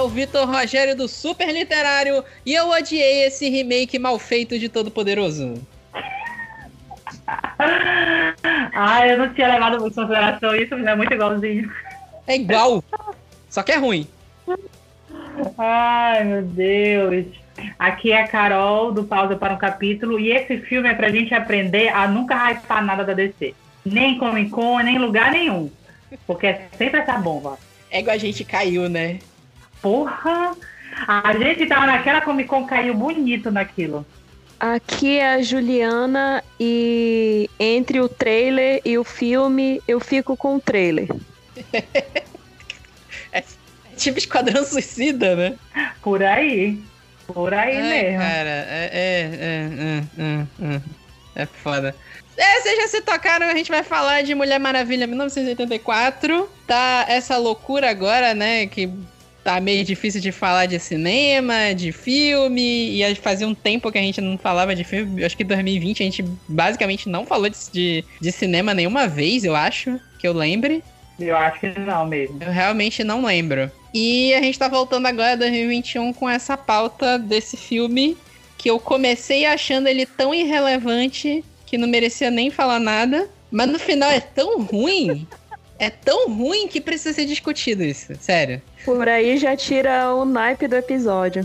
é o Vitor Rogério do Super Literário e eu odiei esse remake mal feito de Todo Poderoso. ah, eu não tinha levado em consideração isso, mas é muito igualzinho. É igual, só que é ruim. Ai, meu Deus. Aqui é a Carol do Pausa para um Capítulo e esse filme é pra gente aprender a nunca hypar nada da DC. Nem Comic Con, nem lugar nenhum. Porque é sempre essa bomba. É igual a gente caiu, né? Porra! A gente tava naquela Comic Con, caiu bonito naquilo. Aqui é a Juliana e entre o trailer e o filme, eu fico com o trailer. é tipo Esquadrão Suicida, né? Por aí. Por aí Ai, mesmo. Cara, é, é, é, é, é, é foda. É, vocês já se tocaram, a gente vai falar de Mulher Maravilha 1984. Tá essa loucura agora, né? Que tá meio difícil de falar de cinema, de filme, e fazia um tempo que a gente não falava de filme. Acho que em 2020 a gente basicamente não falou de, de, de, cinema nenhuma vez, eu acho, que eu lembre. Eu acho que não mesmo. Eu realmente não lembro. E a gente tá voltando agora 2021 com essa pauta desse filme que eu comecei achando ele tão irrelevante que não merecia nem falar nada, mas no final é tão ruim é tão ruim que precisa ser discutido isso, sério. Por aí já tira o naipe do episódio.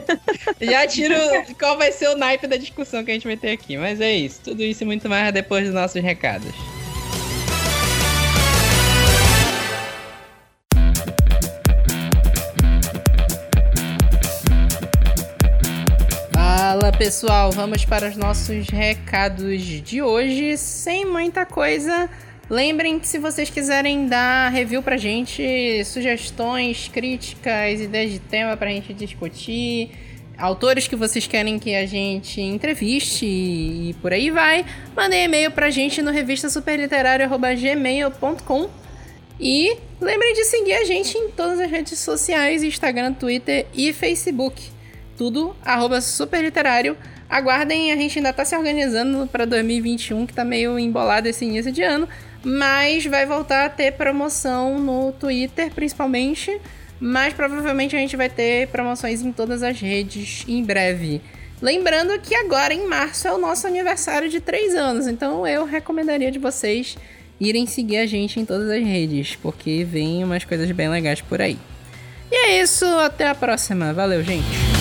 já tira qual vai ser o naipe da discussão que a gente vai ter aqui. Mas é isso. Tudo isso e muito mais depois dos nossos recados. Fala pessoal, vamos para os nossos recados de hoje, sem muita coisa. Lembrem que se vocês quiserem dar review pra gente, sugestões, críticas, ideias de tema pra gente discutir, autores que vocês querem que a gente entreviste e por aí vai, mandem e-mail pra gente no revistasuperliterário.gmail.com e lembrem de seguir a gente em todas as redes sociais, Instagram, Twitter e Facebook. Tudo arroba superliterário. Aguardem, a gente ainda tá se organizando para 2021, que tá meio embolado esse início de ano. Mas vai voltar a ter promoção no Twitter, principalmente. Mas provavelmente a gente vai ter promoções em todas as redes em breve. Lembrando que agora em março é o nosso aniversário de 3 anos, então eu recomendaria de vocês irem seguir a gente em todas as redes, porque vem umas coisas bem legais por aí. E é isso, até a próxima. Valeu, gente!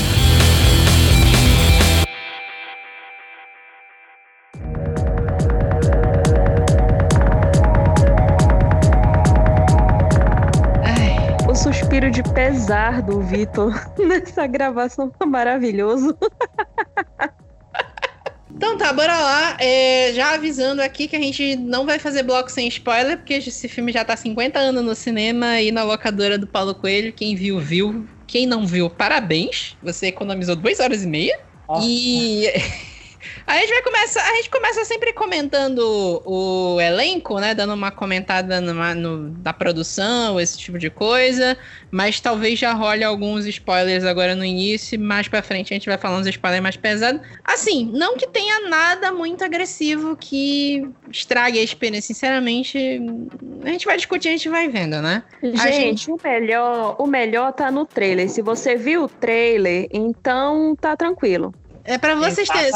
Pesar do Vitor nessa gravação maravilhoso. Então tá, bora lá. É, já avisando aqui que a gente não vai fazer bloco sem spoiler, porque esse filme já tá 50 anos no cinema e na locadora do Paulo Coelho. Quem viu, viu. Quem não viu, parabéns. Você economizou duas horas e meia. Nossa. E A gente vai começar. A gente começa sempre comentando o elenco, né? Dando uma comentada numa, no, da produção, esse tipo de coisa. Mas talvez já role alguns spoilers agora no início. Mais pra frente a gente vai falar uns spoilers mais pesados. Assim, não que tenha nada muito agressivo que estrague a experiência. Sinceramente, a gente vai discutir, a gente vai vendo, né? Gente, gente... o melhor, o melhor tá no trailer. Se você viu o trailer, então tá tranquilo. É para vocês terem.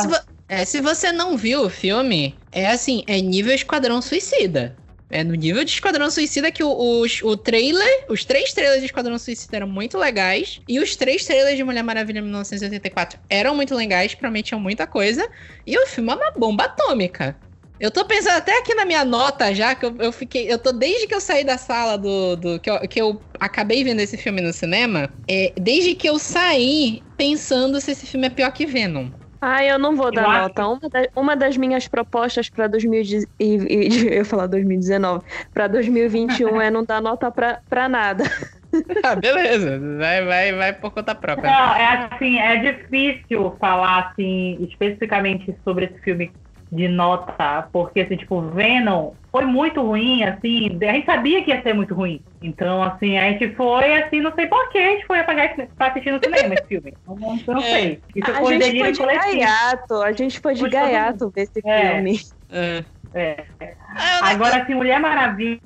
É, se você não viu o filme, é assim, é nível Esquadrão Suicida. É no nível de Esquadrão Suicida que o, o trailer, os três trailers de Esquadrão Suicida eram muito legais. E os três trailers de Mulher Maravilha 1984 eram muito legais, prometiam muita coisa. E o filme é uma bomba atômica. Eu tô pensando até aqui na minha nota já, que eu, eu fiquei. Eu tô desde que eu saí da sala do. do que, eu, que eu acabei vendo esse filme no cinema. É, desde que eu saí pensando se esse filme é pior que Venom. Ah, eu não vou dar eu nota. Acho... Uma, da, uma, das minhas propostas para 2019, eu falar 2019, para 2021 é não dar nota para nada. Ah, beleza. Vai, vai, vai por conta própria. Não, é assim, é difícil falar assim especificamente sobre esse filme de nota, porque assim, tipo, Venom foi muito ruim, assim, a gente sabia que ia ser muito ruim. Então, assim, a gente foi, assim, não sei porquê, a gente foi apagar pra assistir no cinema esse filme. Não, não é. sei. Isso a foi gente foi de coletivo. gaiato, a gente foi de gaiato ver esse é. filme. É. É. Agora, assim, Mulher Maravilha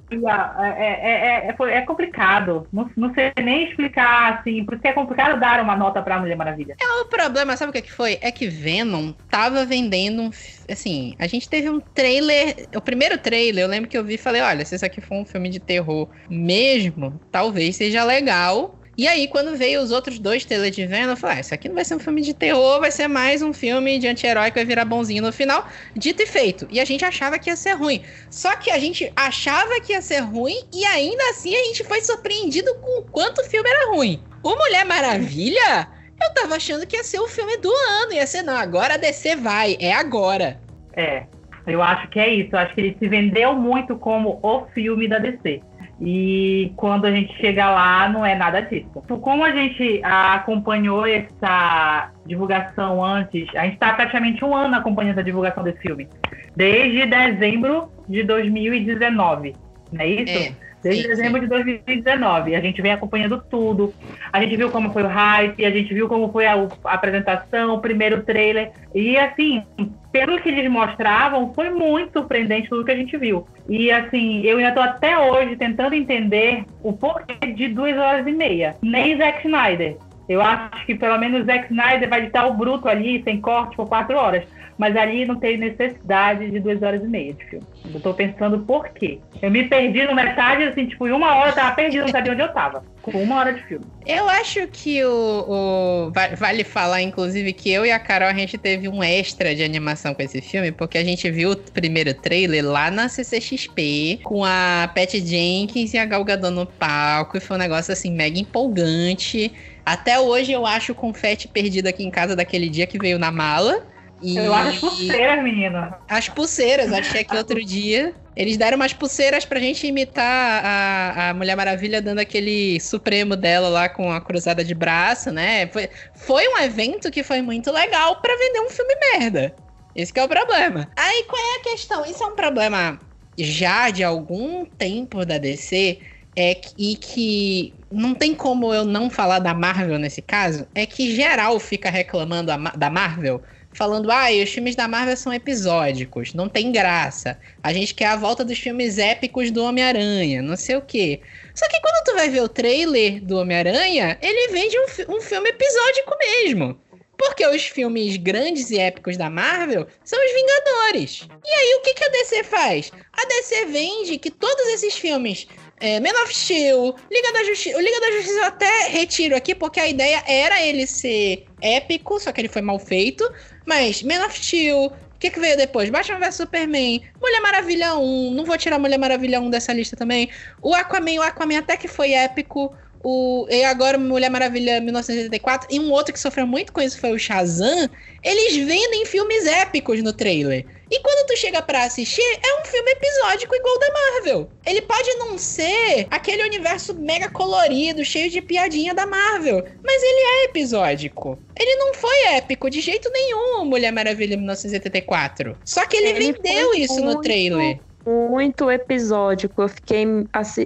é, é, é, é, complicado. Não, não sei nem explicar, assim, porque é complicado dar uma nota pra Mulher Maravilha. É o problema, sabe o que, que foi? É que Venom tava vendendo um. Assim, a gente teve um trailer. O primeiro trailer, eu lembro que eu vi e falei: olha, se isso aqui for um filme de terror mesmo, talvez seja legal e aí, quando veio os outros dois trailers de Venom, eu falei, ah, isso aqui não vai ser um filme de terror, vai ser mais um filme de anti-herói que vai virar bonzinho no final. Dito e feito. E a gente achava que ia ser ruim. Só que a gente achava que ia ser ruim e ainda assim a gente foi surpreendido com o quanto o filme era ruim. O Mulher Maravilha, eu tava achando que ia ser o filme do ano. Ia ser, não, agora a DC vai, é agora. É, eu acho que é isso. Eu acho que ele se vendeu muito como o filme da DC. E quando a gente chega lá, não é nada disso. Então, como a gente acompanhou essa divulgação antes, a gente está praticamente um ano acompanhando a divulgação desse filme. Desde dezembro de 2019, não é isso? É. Desde sim, dezembro sim. de 2019. A gente vem acompanhando tudo. A gente viu como foi o hype, a gente viu como foi a, a apresentação, o primeiro trailer. E assim, pelo que eles mostravam, foi muito surpreendente tudo que a gente viu. E assim, eu ainda estou até hoje tentando entender o porquê de duas horas e meia. Nem Zack Snyder. Eu acho que pelo menos Zack Snyder vai editar o bruto ali, sem corte, por quatro horas mas ali não tem necessidade de duas horas e meia de filme. Eu tô pensando por quê. Eu me perdi no metade, assim, tipo, em uma hora eu tava perdido, não sabia onde eu tava. Com uma hora de filme. Eu acho que o, o, Vale falar, inclusive, que eu e a Carol, a gente teve um extra de animação com esse filme, porque a gente viu o primeiro trailer lá na CCXP, com a Pat Jenkins e a Gal Gadot no palco, e foi um negócio, assim, mega empolgante. Até hoje eu acho o confete perdido aqui em casa daquele dia que veio na mala. E... Eu acho as pulseiras, menina. As pulseiras, achei aqui outro dia. Eles deram umas pulseiras pra gente imitar a, a Mulher Maravilha dando aquele supremo dela lá com a cruzada de braço, né? Foi, foi um evento que foi muito legal para vender um filme merda. Esse é o problema. Aí qual é a questão? Isso é um problema já de algum tempo da DC é que, e que não tem como eu não falar da Marvel nesse caso, é que geral fica reclamando a, da Marvel falando, ah, os filmes da Marvel são episódicos, não tem graça. A gente quer a volta dos filmes épicos do Homem-Aranha, não sei o quê. Só que quando tu vai ver o trailer do Homem-Aranha, ele vende um, um filme episódico mesmo. Porque os filmes grandes e épicos da Marvel são os Vingadores. E aí, o que, que a DC faz? A DC vende que todos esses filmes é, Man of Steel, Liga da Justiça. O Liga da Justiça eu até retiro aqui, porque a ideia era ele ser épico, só que ele foi mal feito. Mas Man of Steel, o que, que veio depois? Batman vs Superman, Mulher Maravilha 1, não vou tirar Mulher Maravilha 1 dessa lista também. O Aquaman, o Aquaman até que foi épico. O, e agora Mulher Maravilha 1984 e um outro que sofreu muito com isso foi o Shazam. Eles vendem filmes épicos no trailer. E quando tu chega para assistir, é um filme episódico igual da Marvel. Ele pode não ser aquele universo mega colorido, cheio de piadinha da Marvel, mas ele é episódico. Ele não foi épico de jeito nenhum, Mulher Maravilha 1984. Só que ele, ele vendeu isso muito... no trailer muito episódico. Eu fiquei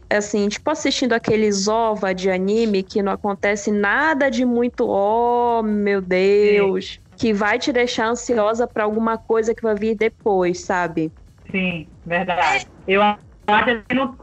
assim, tipo assistindo aqueles ova de anime que não acontece nada de muito, oh meu Deus. Sim que vai te deixar ansiosa para alguma coisa que vai vir depois, sabe? Sim, verdade. Eu acho que não,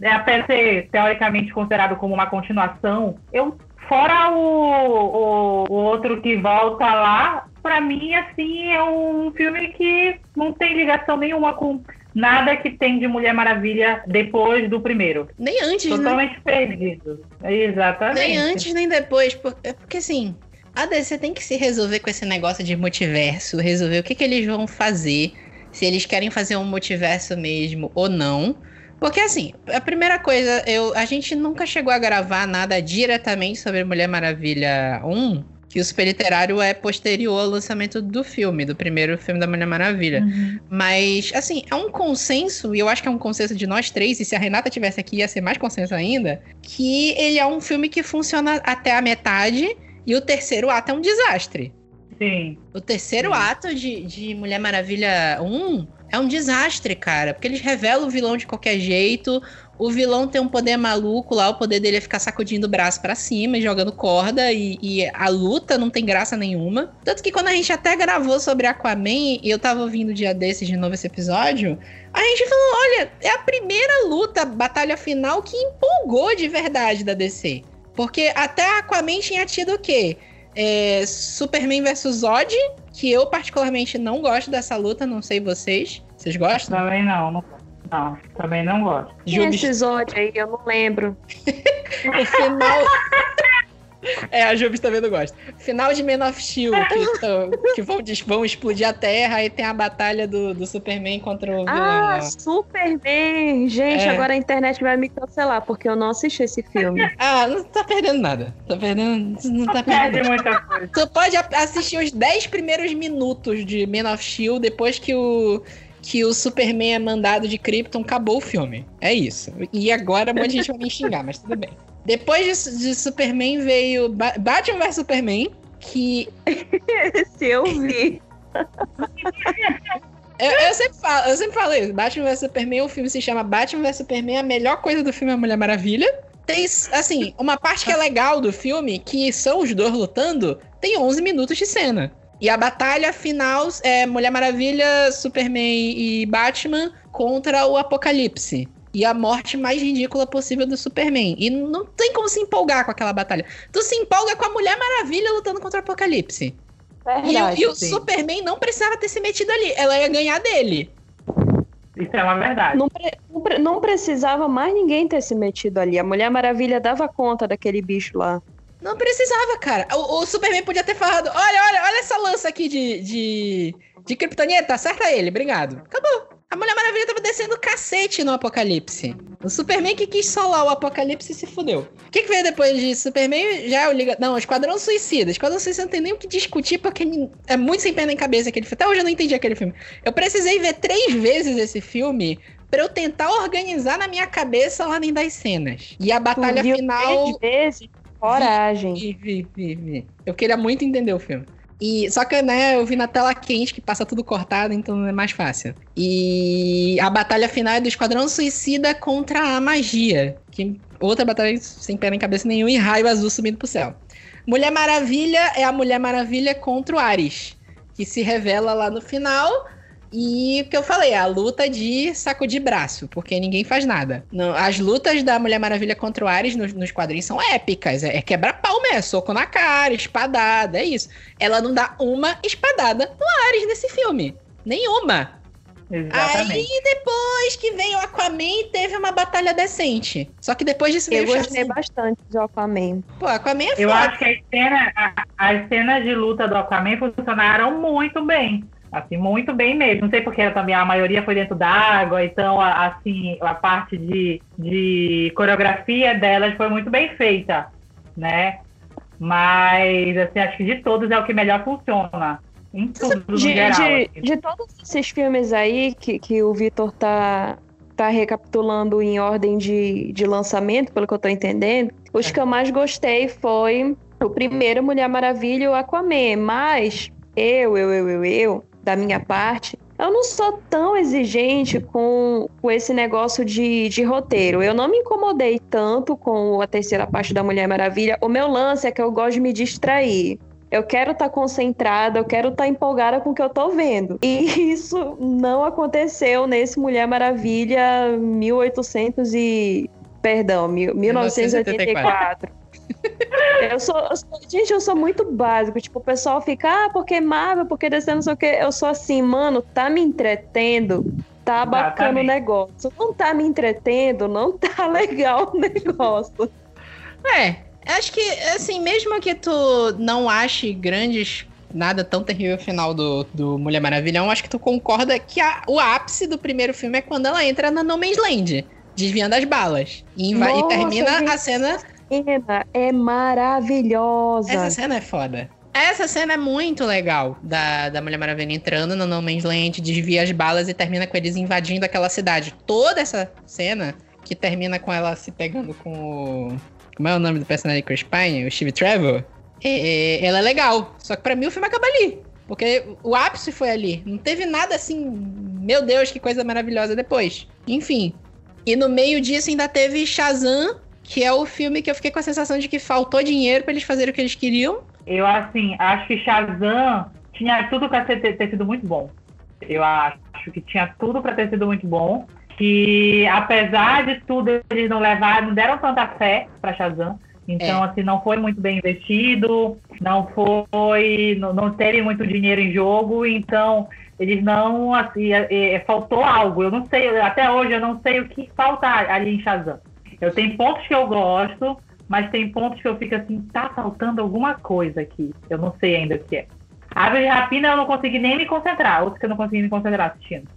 é até ser teoricamente considerado como uma continuação, eu fora o, o, o outro que volta lá, para mim assim é um filme que não tem ligação nenhuma com nada que tem de Mulher Maravilha depois do primeiro. Nem antes, né? Totalmente né? perdido. Exatamente. Nem antes nem depois, porque, porque assim, a DC tem que se resolver com esse negócio de multiverso, resolver o que, que eles vão fazer, se eles querem fazer um multiverso mesmo ou não. Porque assim, a primeira coisa, eu, a gente nunca chegou a gravar nada diretamente sobre Mulher Maravilha 1, que o super literário é posterior ao lançamento do filme, do primeiro filme da Mulher Maravilha. Uhum. Mas, assim, é um consenso, e eu acho que é um consenso de nós três, e se a Renata tivesse aqui ia ser mais consenso ainda, que ele é um filme que funciona até a metade e o terceiro ato é um desastre. Sim. O terceiro Sim. ato de, de Mulher Maravilha 1 é um desastre, cara. Porque eles revelam o vilão de qualquer jeito. O vilão tem um poder maluco lá, o poder dele é ficar sacudindo o braço pra cima e jogando corda. E, e a luta não tem graça nenhuma. Tanto que quando a gente até gravou sobre Aquaman, e eu tava ouvindo um dia desses de novo esse episódio, a gente falou: olha, é a primeira luta, batalha final que empolgou de verdade da DC. Porque até Aquaman tinha tido o quê? É, Superman vs Zod, que eu particularmente não gosto dessa luta, não sei vocês. Vocês gostam? Também não, não, não, também não gosto. E Jubes- esse Zod aí, eu não lembro. O final. É, a Jubes também não gosta. Final de Man of Steel, que, tão- que vão, vão explodir a Terra, aí tem a batalha do, do Superman contra o vilão. Ah, lá. Superman! Gente, É. agora a internet vai me cancelar, porque eu não assisti esse filme. Ah, não tá perdendo nada. Tá perdendo. Não tá perdendo Perde muita coisa. Tu pode assistir os 10 primeiros minutos de Man of Steel depois que o, que o Superman é mandado de Krypton, acabou o filme. É isso. E agora um monte de gente vai me xingar, mas tudo bem. Depois de, de Superman veio Ba- Batman vs Superman, que Esse eu vi. eu, eu sempre falo, eu sempre falo isso. Batman vs Superman, o filme se chama Batman vs Superman, a melhor coisa do filme é a Mulher Maravilha. Tem, assim, uma parte que é legal do filme, que são os dois lutando, tem 11 minutos de cena. E a batalha final é Mulher Maravilha, Superman e Batman contra o Apocalipse. E a morte mais ridícula possível do Superman. E não tem como se empolgar com aquela batalha. Tu se empolga com a Mulher Maravilha lutando contra o Apocalipse. E, o- Verdade. e o sim. Superman não precisava ter se metido ali. Ela ia ganhar dele. Isso é uma verdade. Não, pre- não pre- não precisava mais ninguém ter se metido ali. A Mulher Maravilha dava conta daquele bicho lá. Não precisava, cara. O, o Superman podia ter falado: olha, olha, olha essa lança aqui de, de, de Kryptonita, acerta ele, obrigado. Acabou. A Mulher Maravilha tava descendo cacete no Apocalipse. O Superman que quis solar o Apocalipse se fudeu. O que, que veio depois de Superman? Já é o Liga. Não, Esquadrão Suicida. Esquadrão Suicida não tem nem o que discutir, porque é muito sem pé nem cabeça aquele filme. Até hoje eu não entendi aquele filme. Eu precisei ver três vezes esse filme pra eu tentar organizar na minha cabeça a ordem das cenas. E a batalha final. três vezes? Coragem. Vi, vi, vi, vi. Eu queria muito entender o filme. E, só que, né, eu vi na tela quente que passa tudo cortado, então é mais fácil. E a batalha final é do Esquadrão Suicida contra a magia. Que outra batalha sem pé nem cabeça nenhum e raio azul subindo pro céu. Mulher Maravilha é a Mulher Maravilha contra o Ares. Que se revela lá no final. E o que eu falei, a luta de saco de braço, porque ninguém faz nada. Não, as lutas da Mulher Maravilha contra o Ares nos, nos quadrinhos são épicas. É, é quebra-pau mesmo, soco na cara, espadada, é isso. Ela não dá uma espadada no Ares nesse filme. Nenhuma. Exatamente. Aí depois que veio o Aquaman, teve uma batalha decente. Só que depois disso veio Eu gostei Shazam. bastante de Aquaman. Pô, Aquaman é Eu foda. acho que as cenas, a- as cenas de luta do Aquaman funcionaram muito bem. Assim, muito bem mesmo. Não sei porque também a maioria foi dentro d'água, então, a- assim, a parte de, de coreografia delas foi muito bem feita, né? Mas, assim, acho que de todos é o que melhor funciona. Em tudo, no De, geral. de, assim. de todos esses filmes aí que, que o Vitor tá, tá recapitulando em ordem de, de lançamento, pelo que eu tô entendendo, os É. que eu mais gostei foi o primeiro Mulher Maravilha e o Aquaman. Mas eu, eu, eu, eu, eu, da minha parte, eu não sou tão exigente com, com esse negócio de, de roteiro. Eu não me incomodei tanto com a terceira parte da Mulher Maravilha. O meu lance é que eu gosto de me distrair. Eu quero estar concentrada, eu quero estar empolgada com o que eu tô vendo. E isso não aconteceu nesse Mulher Maravilha 1800 e... Perdão, mil- 1984. Eu sou, eu sou- gente, eu sou muito básico. Tipo, o pessoal fica, ah, porque Marvel, porque DC, não sei o quê. Eu sou assim, mano, tá me entretendo, tá bacana o Exatamente. negócio. Não tá me entretendo, não tá legal o negócio. É, acho que, assim, mesmo que tu não ache grandes. Nada tão terrível no final do, do Mulher Maravilha, eu acho que tu concorda que a- o ápice do primeiro filme é quando ela entra na No Man's Land, desviando as balas. E, inva- e Nossa, termina gente. a cena. Cena é maravilhosa. Essa cena é foda. Essa cena é muito legal da, da Mulher Maravilha entrando no No Man's Land, desvia as balas e termina com eles invadindo aquela cidade. Toda essa cena que termina com ela se pegando com o. Como é o nome do personagem de Chris Pine? O Steve Trevor? é, ela é legal. Só que para mim o filme acaba ali. Porque o ápice foi ali. Não teve nada assim, meu Deus, que coisa maravilhosa depois. Enfim. E no meio disso ainda teve Shazam, que é o filme que eu fiquei com a sensação de que faltou dinheiro para eles fazerem o que eles queriam. Eu, assim, acho que Shazam tinha tudo para ter, ter, sido muito bom. Eu acho que tinha tudo para ter sido muito bom. Que, apesar de tudo, eles não levaram, não deram tanta fé para Shazam. Então, é. assim, não foi muito bem investido, não foi, não, não terem muito dinheiro em jogo, então eles não, assim, é, é, faltou algo. Eu não sei, até hoje eu não sei o que falta ali em Shazam. Eu tenho pontos que eu gosto, mas tem pontos que eu fico assim, tá faltando alguma coisa aqui. Eu não sei ainda o que é. Ave de Rapina eu não consegui nem me concentrar, outro que eu não consegui me concentrar assistindo.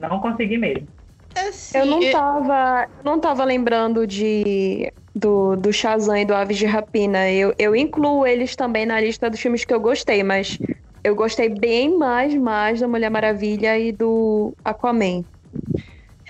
Não consegui mesmo. Assim, eu não tava, não tava lembrando de do, do Shazam e do Aves de Rapina. Eu, eu incluo eles também na lista dos filmes que eu gostei, mas eu gostei bem mais, mais da Mulher Maravilha e do Aquaman.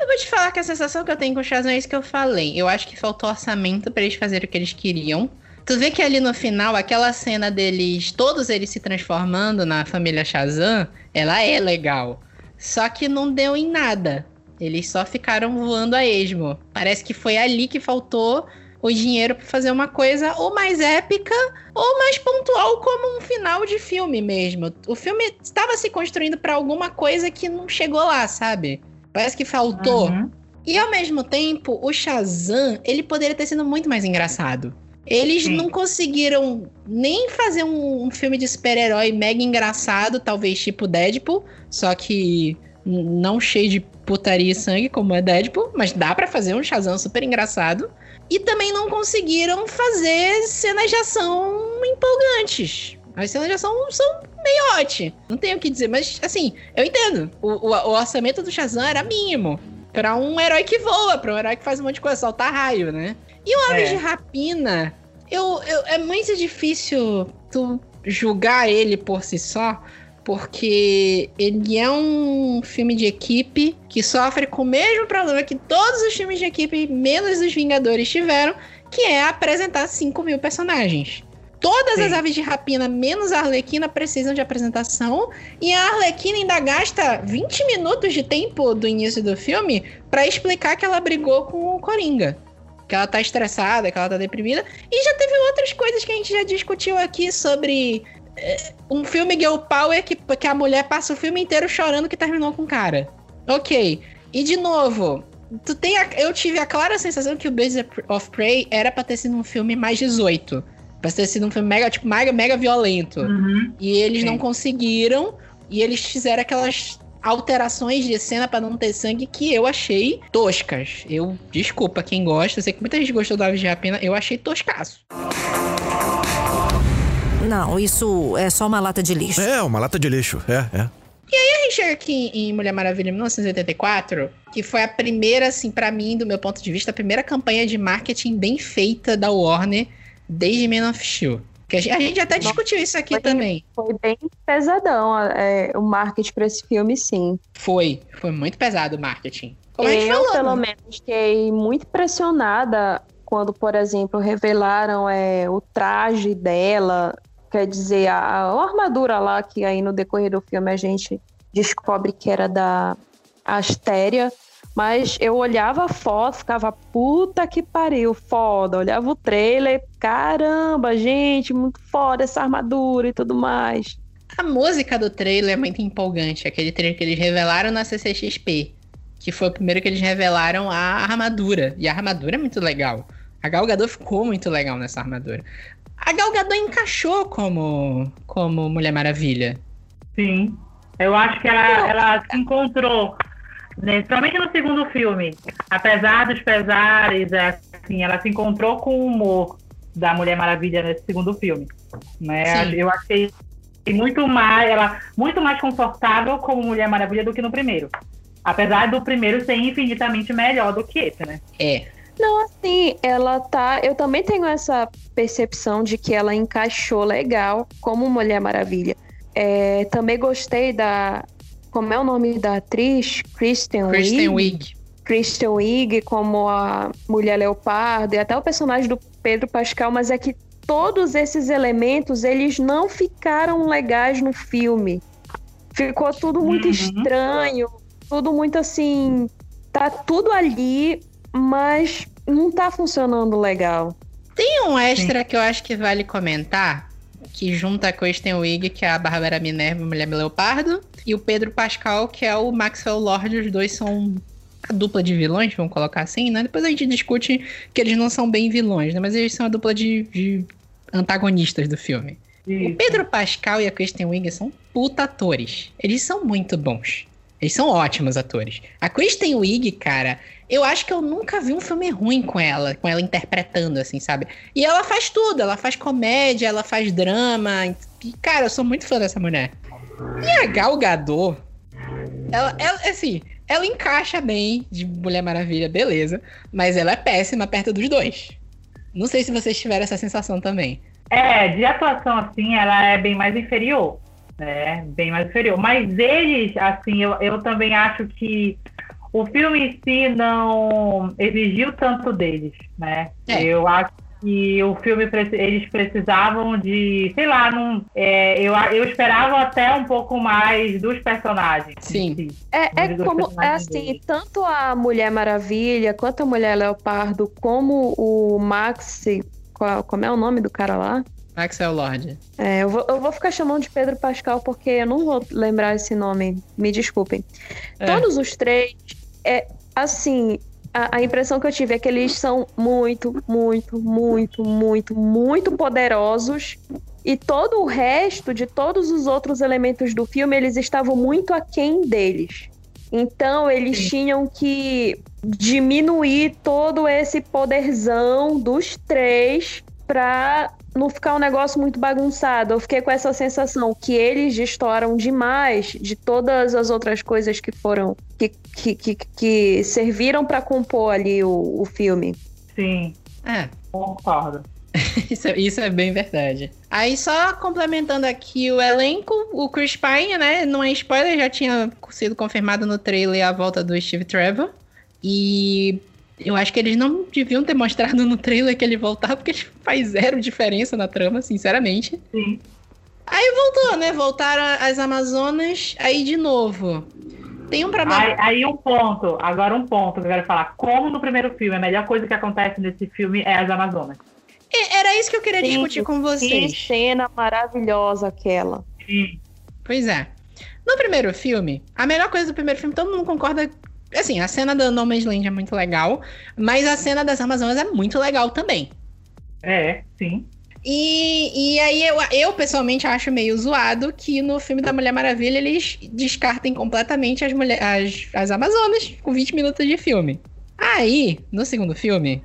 Eu vou te falar que a sensação que eu tenho com o Shazam é isso que eu falei. Eu acho que faltou orçamento para eles fazerem o que eles queriam. Tu vê que ali no final, aquela cena deles, todos eles se transformando na família Shazam, ela é legal. Só que não deu em nada. Eles só ficaram voando a esmo. Parece que foi ali que faltou o dinheiro para fazer uma coisa ou mais épica ou mais pontual como um final de filme mesmo. O filme estava se construindo para alguma coisa que não chegou lá, sabe? Parece que faltou. Uhum. E ao mesmo tempo, o Shazam, ele poderia ter sido muito mais engraçado. Eles Sim. não conseguiram nem fazer um, um filme de super-herói mega engraçado, talvez tipo Deadpool, só que não cheio de putaria e sangue como é Deadpool, mas dá para fazer um Shazam super engraçado. E também não conseguiram fazer cenas de ação empolgantes. As cenas de ação são meio hot. Não tenho o que dizer, mas assim, eu entendo. O, o, o orçamento do Shazam era mínimo. Pra um herói que voa, pra um herói que faz um monte de coisa, soltar raio, né? E o Aves é. de Rapina, eu, eu, é muito difícil tu julgar ele por si só, porque ele é um filme de equipe que sofre com o mesmo problema que todos os filmes de equipe, menos os Vingadores, tiveram, que é apresentar 5 mil personagens. Todas Sim. as aves de rapina, menos a Arlequina, precisam de apresentação. E a Arlequina ainda gasta 20 minutos de tempo do início do filme para explicar que ela brigou com o Coringa. Que ela tá estressada, que ela tá deprimida. E já teve outras coisas que a gente já discutiu aqui sobre um filme Girl Power que, que a mulher passa o filme inteiro chorando que terminou com o cara. Ok. E de novo, tu tem a, eu tive a clara sensação que o Birds of Prey era pra ter sido um filme mais 18. Pra ter sido um filme mega, tipo, mega, mega violento. Uhum. E eles Sim. não conseguiram. E eles fizeram aquelas alterações de cena para não ter sangue que eu achei toscas. Eu, desculpa quem gosta, eu sei que muita gente gostou do Aves de Rapina, eu achei toscaço. Não, isso é só uma lata de lixo. É, uma lata de lixo, é, é. E aí a gente chega aqui em Mulher Maravilha 1984, que foi a primeira, assim, para mim, do meu ponto de vista, a primeira campanha de marketing bem feita da Warner desde Man of Steel. Que a gente, a gente até discutiu isso aqui foi, também. Foi bem pesadão é, o marketing para esse filme, sim. Foi, foi muito pesado o marketing. Como Eu, falou, pelo né? menos, fiquei muito pressionada quando, por exemplo, revelaram é, o traje dela Quer dizer, a, a armadura lá, que aí no decorrer do filme a gente descobre que era da Astéria. Mas eu olhava a foto, ficava puta que pariu, foda. Olhava o trailer, caramba, gente, muito foda essa armadura e tudo mais. A música do trailer é muito empolgante, aquele trailer que eles revelaram na CCXP, que foi o primeiro que eles revelaram a armadura. E a armadura é muito legal. A Gal Gadot ficou muito legal nessa armadura. A Gal Gadot encaixou como, como Mulher Maravilha. Sim. Eu acho que ela, ela se encontrou, né, somente no segundo filme. Apesar dos pesares, é, assim, ela se encontrou com o humor da Mulher Maravilha nesse segundo filme. Né? Eu achei muito mais, ela muito mais confortável como Mulher Maravilha do que no primeiro. Apesar do primeiro ser infinitamente melhor do que esse, né? É. Não, assim, ela tá. Eu também tenho essa percepção de que ela encaixou legal como Mulher Maravilha. É, também gostei da. Como é o nome da atriz? Kristen, Kristen Wiig. Kristen Wiig como a Mulher Leopardo e até o personagem do Pedro Pascal, mas é que todos esses elementos eles não ficaram legais no filme. Ficou tudo muito Uhum. estranho, tudo muito assim, tá tudo ali, mas não tá funcionando legal. Tem um extra que eu acho que vale comentar, que junta a Kristen Wiig, que é a Bárbara Minerva, Mulher Leopardo, e o Pedro Pascal, que é o Maxwell Lord. Os dois são a dupla de vilões, vamos colocar assim, né? Depois a gente discute que eles não são bem vilões, né? Mas eles são a dupla de, de antagonistas do filme. O Isso. Pedro Pascal e a Kristen Wiig são puta atores. Eles são muito bons. Eles são ótimos atores. A Kristen Wiig, cara, eu acho que eu nunca vi um filme ruim com ela, com ela interpretando, assim, sabe? E ela faz tudo, ela faz comédia, ela faz drama. E, cara, eu sou muito fã dessa mulher. E a Gal Gadot, ela, ela, assim, ela encaixa bem de Mulher Maravilha, beleza. Mas ela é péssima perto dos dois. Não sei se vocês tiveram essa sensação também. É, de atuação assim, ela é bem mais inferior, né? Bem mais inferior. Mas eles, assim, eu, eu também acho que o filme em si não exigiu tanto deles, né? É. Eu acho que o filme eles precisavam de, sei lá, não, é, eu, eu esperava até um pouco mais dos personagens. Sim. si. É, é como é assim, dele. tanto a Mulher Maravilha, quanto a Mulher Leopardo, como o Max, qual, como é o nome do cara lá? Maxwell Lord. É, eu, vou, eu vou ficar chamando de Pedro Pascal porque eu não vou lembrar esse nome, me desculpem. É. Todos os três, é assim, a, a impressão que eu tive é que eles são muito, muito, muito, muito, muito poderosos. E todo o resto de todos os outros elementos do filme, eles estavam muito aquém deles. Então, eles tinham que diminuir todo esse poderzão dos três pra não ficar um negócio muito bagunçado. Eu fiquei com essa sensação que eles destoram demais de todas as outras coisas que foram que, que, que, que serviram pra compor ali o, o filme. Sim, É, concordo. isso, é- isso é bem verdade. Aí, só complementando aqui o elenco, o Chris Pine, né? Não é spoiler, já tinha sido confirmado no trailer a volta do Steve Trevor. E eu acho que eles não deviam ter mostrado no trailer que ele voltar, porque faz zero diferença na trama, sinceramente. Sim. Aí voltou, né? Voltaram as Amazonas, aí de novo. Tem um problema. Aí, aí um ponto, agora um ponto que eu quero falar. Como no primeiro filme, a melhor coisa que acontece nesse filme é as Amazonas. É, Era isso que eu queria Sim, discutir com Que vocês. cena maravilhosa aquela. Sim. Pois é. No primeiro filme, a melhor coisa do primeiro filme, todo mundo concorda. Assim, a cena do No Man's Land é muito legal, mas a cena das Amazonas é muito legal também. É, sim. E, e aí eu, eu pessoalmente acho meio zoado que no filme da Mulher Maravilha eles descartem completamente as, mulher, as, as Amazonas com 20 minutos de filme. Aí, no segundo filme,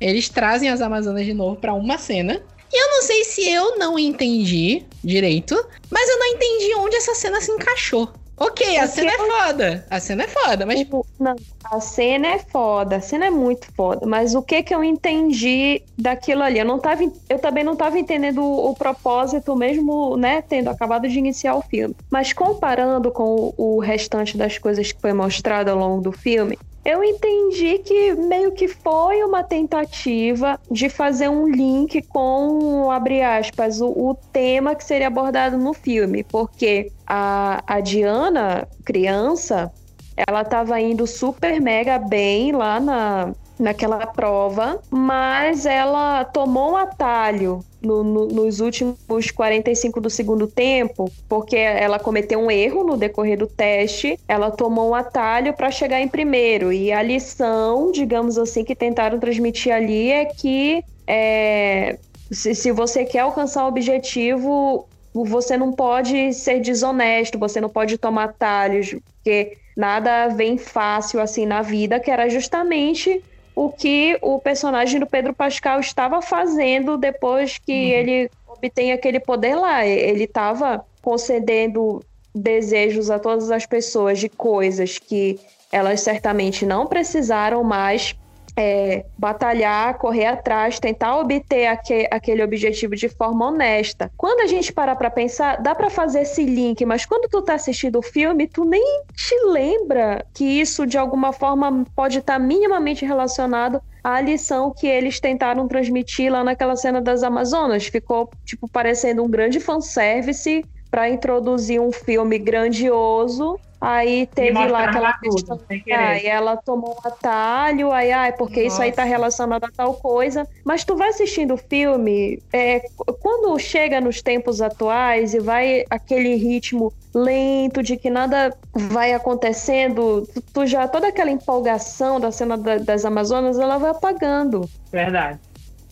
eles trazem as Amazonas de novo pra uma cena. E eu não sei se eu não entendi direito, mas eu não entendi onde essa cena se encaixou. Ok, a cena é foda. A cena é foda, mas Tipo, Não, a cena é foda, a cena é muito foda, mas o que que eu entendi daquilo ali? Eu não tava, eu também não tava entendendo o, o propósito mesmo, né, tendo acabado de iniciar o filme. Mas comparando com o, o restante das coisas que foi mostrado ao longo do filme, eu entendi que meio que foi uma tentativa de fazer um link com, abre aspas, o, o tema que seria abordado no filme, porque a, a Diana, criança, ela estava indo super mega bem lá na, naquela prova, mas ela tomou um atalho no- no- nos últimos 45 do segundo tempo, porque ela cometeu um erro no decorrer do teste, ela tomou um atalho para chegar em primeiro. E a lição, digamos assim, que tentaram transmitir ali é que é, se, se você quer alcançar o objetivo, você não pode ser desonesto, você não pode tomar atalhos, porque nada vem fácil assim na vida, que era justamente o que o personagem do Pedro Pascal estava fazendo depois que Uhum. ele obtém aquele poder lá. Ele estava concedendo desejos a todas as pessoas de coisas que elas certamente não precisaram mais é, batalhar, correr atrás, tentar obter aque- aquele objetivo de forma honesta. Quando a gente parar pra pensar, dá pra fazer esse link, mas quando tu tá assistindo o filme, tu nem te lembra que isso de alguma forma pode estar minimamente relacionado a lição que eles tentaram transmitir lá naquela cena das Amazonas. Ficou, tipo, parecendo um grande fanservice para introduzir um filme grandioso Aí teve lá aquela questão. Aí ela tomou um atalho, aí, ai, porque Nossa. isso aí tá relacionado a tal coisa. Mas tu vai assistindo o filme, é, quando chega nos tempos atuais e vai aquele ritmo lento de que nada vai acontecendo, tu, tu já, toda aquela empolgação da cena da, das Amazonas, ela vai apagando. Verdade.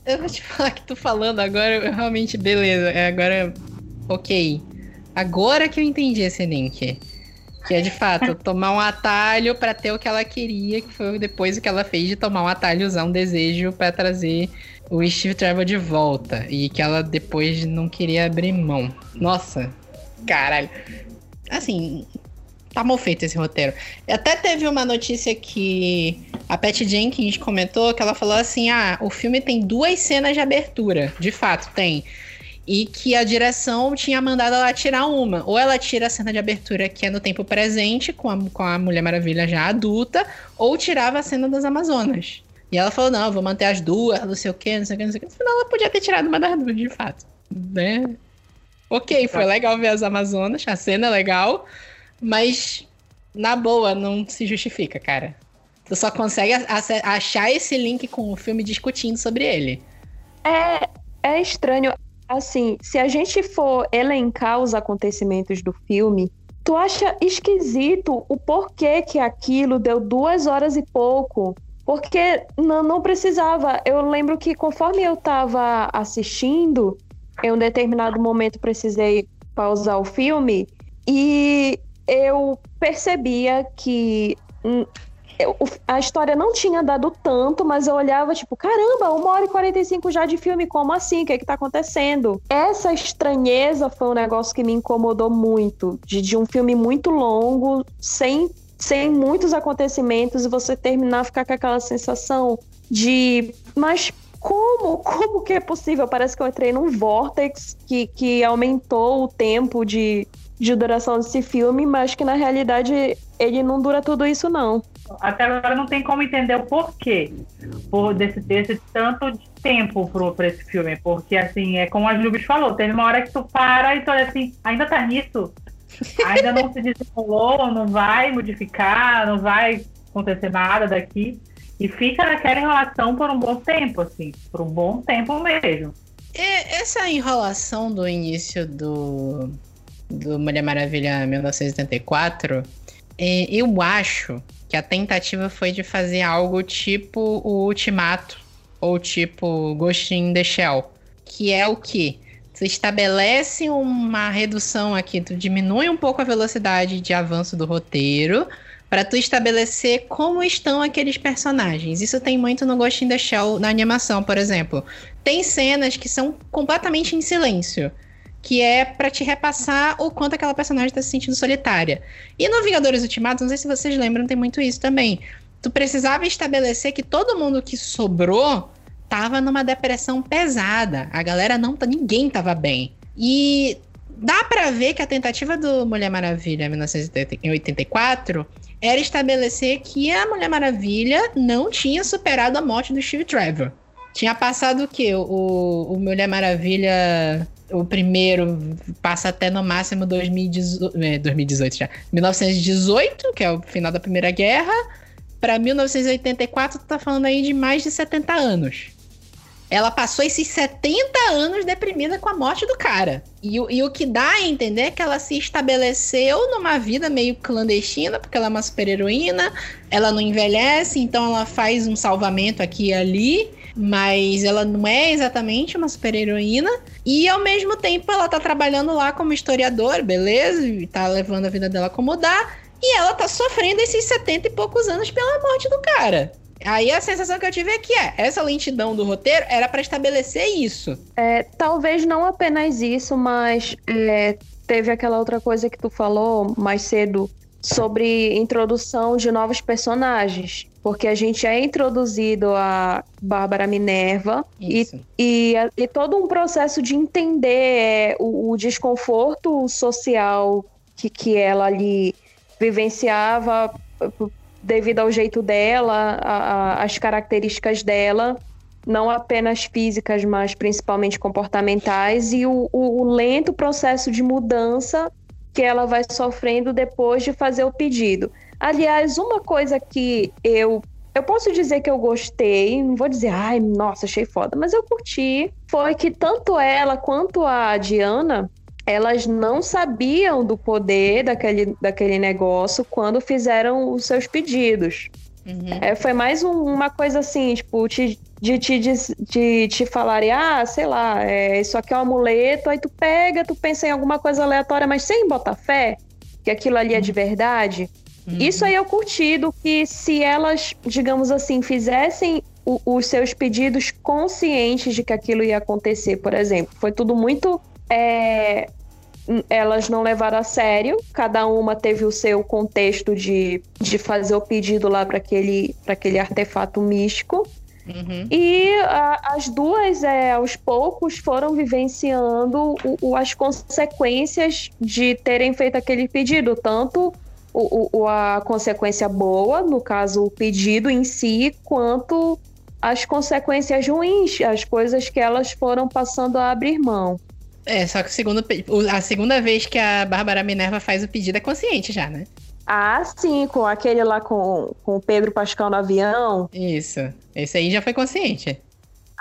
Eu vou te falar que tu falando agora, eu realmente, beleza, é agora, ok. Agora que eu entendi esse link. Que é de fato tomar um atalho para ter o que ela queria, que foi depois o que ela fez de tomar um atalho, usar um desejo para trazer o Steve Trevor de volta. E que ela depois não queria abrir mão. Nossa, caralho. Assim, tá mal feito esse roteiro. Até teve uma notícia que a Pat Jenkins comentou que ela falou assim: ah, o filme tem duas cenas de abertura. De fato, tem e que a direção tinha mandado ela tirar uma. Ou ela tira a cena de abertura que é no tempo presente, com a, com a Mulher Maravilha já adulta, ou tirava a cena das Amazonas. E ela falou: não, vou manter as duas, não sei o que, não sei o que, não sei o que. No final, ela podia ter tirado uma das duas, de fato. Né? Ok, foi legal ver as Amazonas, a cena é legal, mas na boa, não se justifica, cara. Tu só consegue achar esse link com o filme discutindo sobre ele. É, é estranho. Assim, se a gente for elencar os acontecimentos do filme, tu acha esquisito o porquê que aquilo deu duas horas e pouco? Porque não, não precisava. Eu lembro que conforme eu estava assistindo, em um determinado momento precisei pausar o filme e eu percebia que eu, a história não tinha dado tanto, mas eu olhava, tipo, caramba, uma hora e 45 já de filme, como assim? O que é que tá acontecendo? Essa estranheza foi um negócio que me incomodou muito, de, de um filme muito longo, sem, sem muitos acontecimentos, e você terminar, ficar com aquela sensação de. Mas como? Como que é possível? Parece que eu entrei num vortex que, que aumentou o tempo de, de duração desse filme, mas que na realidade ele não dura tudo isso, não até agora não tem como entender o porquê por desse, desse tanto de tempo pro, pra esse filme. Porque, assim, é como a Jubes falou, teve uma hora que tu para e tu olha assim, ainda tá nisso? Ainda não se desenrolou, não vai modificar, não vai acontecer nada daqui. E fica naquela enrolação por um bom tempo, assim, por um bom tempo mesmo. E essa enrolação do início do, do Mulher Maravilha 1984, é, eu acho que a tentativa foi de fazer algo tipo o Ultimato ou tipo Ghost in the Shell, que é o que tu estabelece uma redução aqui, tu diminui um pouco a velocidade de avanço do roteiro para tu estabelecer como estão aqueles personagens. Isso tem muito no Ghost in the Shell na animação, por exemplo. Tem cenas que são completamente em silêncio que é para te repassar o quanto aquela personagem tá se sentindo solitária. E no Vingadores Ultimatos, não sei se vocês lembram, tem muito isso também. Tu precisava estabelecer que todo mundo que sobrou tava numa depressão pesada. A galera não, ninguém tava bem. E dá para ver que a tentativa do Mulher Maravilha em 1984 era estabelecer que a Mulher Maravilha não tinha superado a morte do Steve Trevor. Tinha passado o quê? O, o Mulher Maravilha o primeiro passa até no máximo 2018, é, 2018 já. 1918, que é o final da Primeira Guerra, para 1984, tu tá falando aí de mais de 70 anos. Ela passou esses 70 anos deprimida com a morte do cara. E, e o que dá a entender é que ela se estabeleceu numa vida meio clandestina, porque ela é uma super-heroína, ela não envelhece, então ela faz um salvamento aqui e ali mas ela não é exatamente uma super-heroína. E ao mesmo tempo ela tá trabalhando lá como historiador, beleza? E tá levando a vida dela como dá. E ela tá sofrendo esses 70 e poucos anos pela morte do cara. Aí a sensação que eu tive é que é, essa lentidão do roteiro era para estabelecer isso. É, talvez não apenas isso, mas é, teve aquela outra coisa que tu falou mais cedo sobre introdução de novos personagens porque a gente é introduzido a Bárbara Minerva e, e, e, todo um processo de entender é, o, o, desconforto social que, que ela ali vivenciava devido ao jeito dela, a, a, as características dela, não apenas físicas, mas principalmente comportamentais, e o, o, o lento processo de mudança que ela vai sofrendo depois de fazer o pedido. Aliás, uma coisa que eu eu posso dizer que eu gostei, não vou dizer, ai, nossa, achei foda, mas eu curti. Foi que tanto ela quanto a Diana, elas não sabiam do poder daquele, daquele negócio quando fizeram os seus pedidos. Uhum. É, foi mais um, uma coisa assim, tipo, te, de, te, de, de te falarem, ah, sei lá, é, isso aqui é um amuleto, aí tu pega, tu pensa em alguma coisa aleatória, mas sem botar fé, que aquilo ali é de verdade. Uhum. Isso aí eu curti do que se elas, digamos assim, fizessem o, os seus pedidos conscientes de que aquilo ia acontecer, por exemplo. Foi tudo muito. É, elas não levaram a sério, cada uma teve o seu contexto de, de fazer o pedido lá para aquele, aquele artefato místico. Uhum. E a, as duas, é, aos poucos, foram vivenciando o, o, as consequências de terem feito aquele pedido, tanto o, o, a consequência boa, no caso o pedido em si, quanto as consequências ruins, as coisas que elas foram passando a abrir mão. É, só que segundo, a segunda vez que a Bárbara Minerva faz o pedido é consciente já, né? Ah, sim, com aquele lá com, com o Pedro Pascal no avião. Isso. Esse aí já foi consciente.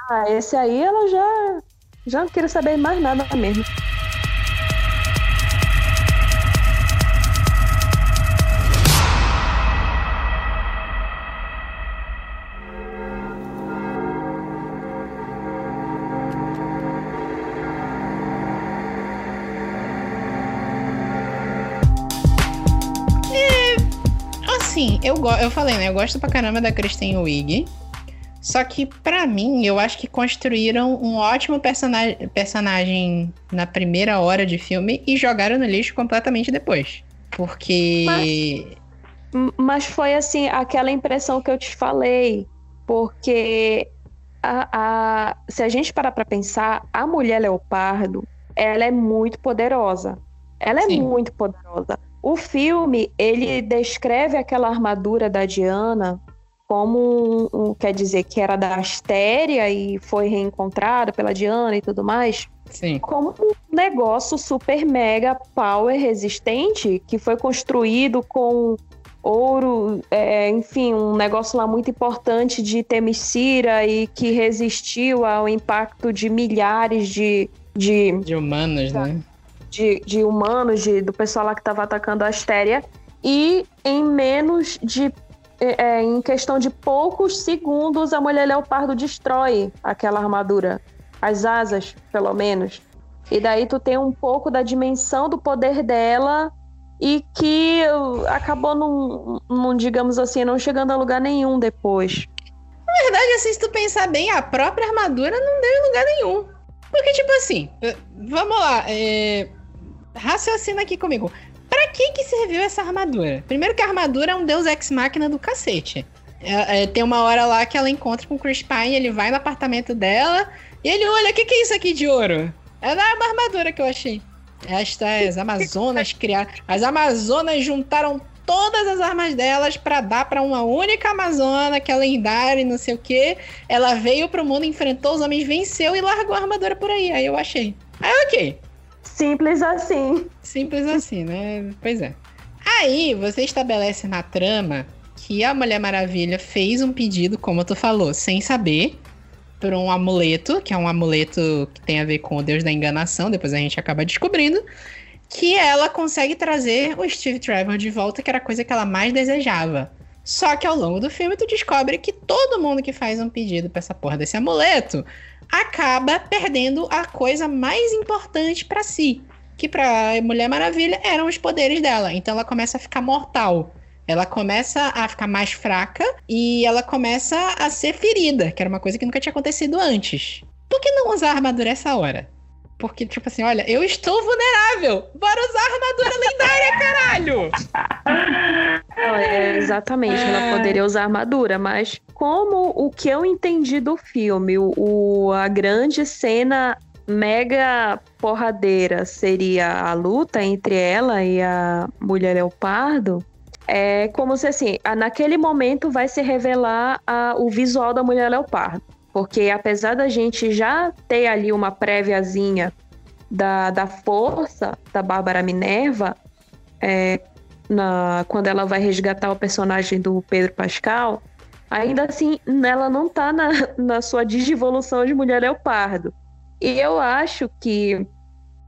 Ah, esse aí ela já, já não queria saber mais nada mesmo. Eu, eu falei, né? Eu gosto pra caramba da Kristen Wiig. Só que, para mim, eu acho que construíram um ótimo personagem, personagem na primeira hora de filme e jogaram no lixo completamente depois. Porque. Mas, mas foi assim, aquela impressão que eu te falei. Porque a, a, se a gente parar pra pensar, a mulher leopardo, ela é muito poderosa. Ela é Sim. muito poderosa. O filme, ele descreve aquela armadura da Diana como um, um, quer dizer que era da Astéria e foi reencontrada pela Diana e tudo mais. Sim. Como um negócio super mega power resistente que foi construído com ouro, é, enfim, um negócio lá muito importante de Temicira e que resistiu ao impacto de milhares de. De, de humanos, né? De, de humanos, de, do pessoal lá que estava atacando a Astéria, e em menos de. É, é, em questão de poucos segundos, a mulher leopardo destrói aquela armadura. As asas, pelo menos. E daí tu tem um pouco da dimensão do poder dela e que acabou não, digamos assim, não chegando a lugar nenhum depois. Na verdade, assim, se tu pensar bem, a própria armadura não deu em lugar nenhum. Porque, tipo assim, vamos lá, é, raciocina aqui comigo. Pra que que serviu essa armadura? Primeiro que a armadura é um deus ex-máquina do cacete. É, é, tem uma hora lá que ela encontra com o Chris Pine, ele vai no apartamento dela e ele olha, o que, que é isso aqui de ouro? É uma armadura que eu achei. Estas Amazonas criaram. As Amazonas juntaram todas as armas delas para dar para uma única Amazona, que é lendária e não sei o que. Ela veio pro mundo, enfrentou os homens, venceu e largou a armadura por aí. Aí eu achei. Aí ok. Simples assim. Simples assim, né? Pois é. Aí você estabelece na trama que a Mulher Maravilha fez um pedido, como tu falou, sem saber, por um amuleto, que é um amuleto que tem a ver com o deus da enganação, depois a gente acaba descobrindo, que ela consegue trazer o Steve Trevor de volta, que era a coisa que ela mais desejava. Só que ao longo do filme tu descobre que todo mundo que faz um pedido pra essa porra desse amuleto acaba perdendo a coisa mais importante para si, que para Mulher Maravilha eram os poderes dela. Então ela começa a ficar mortal. Ela começa a ficar mais fraca e ela começa a ser ferida, que era uma coisa que nunca tinha acontecido antes. Por que não usar armadura essa hora? Porque, tipo assim, olha, eu estou vulnerável. Bora usar armadura lendária, caralho! É, exatamente, é... ela poderia usar armadura, mas como o que eu entendi do filme, o, a grande cena mega porradeira seria a luta entre ela e a mulher leopardo, É como se assim, naquele momento vai se revelar a, o visual da mulher leopardo. Porque apesar da gente já ter ali uma préviazinha da, da força da Bárbara Minerva, é, na, quando ela vai resgatar o personagem do Pedro Pascal, ainda assim ela não tá na, na sua digivolução de mulher leopardo. E eu acho que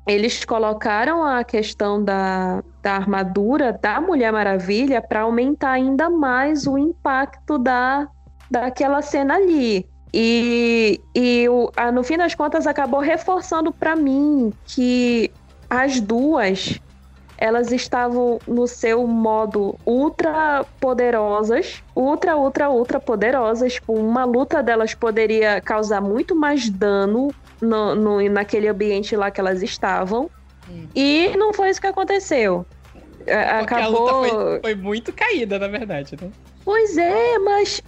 eles colocaram a questão da, da armadura da Mulher Maravilha para aumentar ainda mais o impacto da, daquela cena ali. E, e o, a, no fim das contas acabou reforçando para mim que as duas elas estavam no seu modo ultra poderosas, ultra, ultra, ultra poderosas. Tipo, uma luta delas poderia causar muito mais dano no, no, naquele ambiente lá que elas estavam. Hum. E não foi isso que aconteceu. Porque Acabou. A luta foi, foi, muito caída, na verdade, né? Pois é, mas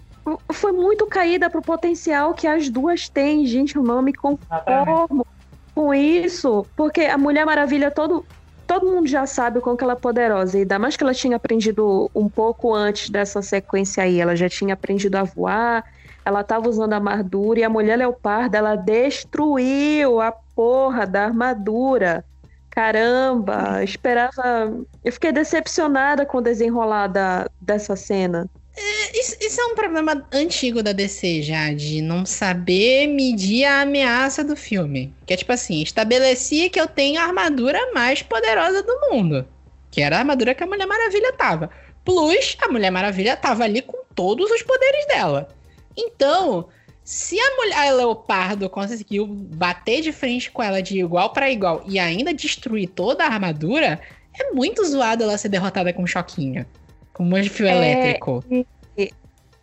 foi muito caída pro potencial que as duas têm, gente. Eu não me conformo com isso. Porque a Mulher Maravilha, todo, todo mundo já sabe o quanto ela é poderosa. E ainda mais que ela tinha aprendido um pouco antes dessa sequência aí. Ela já tinha aprendido a voar ela tava usando a armadura e a mulher leopardo, ela destruiu a porra da armadura. Caramba, esperava. Eu fiquei decepcionada com o desenrolar da, dessa cena. É, isso, isso, é um problema antigo da DC já, de não saber medir a ameaça do filme. Que é tipo assim, estabelecia que eu tenho a armadura mais poderosa do mundo. Que era a armadura que a Mulher Maravilha tava. Plus, a Mulher Maravilha tava ali com todos os poderes dela. Então, se a mulher leopardo conseguiu bater de frente com ela de igual para igual e ainda destruir toda a armadura, é muito zoado ela ser derrotada com um choquinho. Um fio é... elétrico.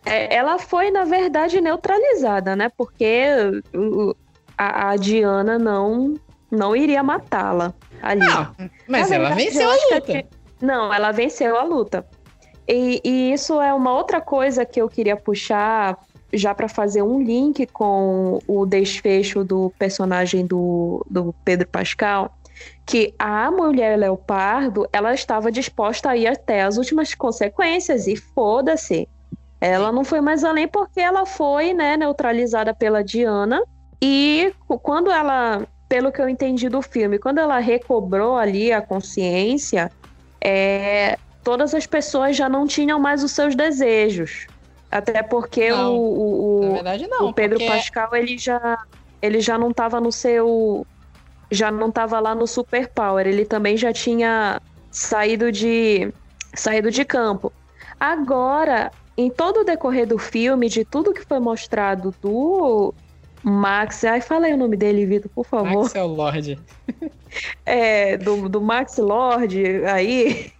É, ela foi, na verdade, neutralizada, né? Porque a, a Diana não, não iria matá-la ali. Não, mas ela venceu a luta. Que... Não, ela venceu a luta. E, e, isso é uma outra coisa que eu queria puxar já para fazer um link com o desfecho do personagem do, do Pedro Pascal, que a mulher leopardo ela estava disposta a ir até as últimas consequências e foda-se. Ela não foi mais além porque ela foi né, neutralizada pela Diana e quando ela, pelo que eu entendi do filme, quando ela recobrou ali a consciência, é, todas as pessoas já não tinham mais os seus desejos. Até porque não, o, o, não, o Pedro. Pascal ele já, ele já não estava no seu. Já não estava lá no Super Power. Ele também já tinha saído de, saído de campo. Agora, em todo o decorrer do filme, de tudo que foi mostrado do Max. Ai, fala aí o nome dele, Vitor, por favor. Max é o Lorde. É, do, do Max Lorde aí.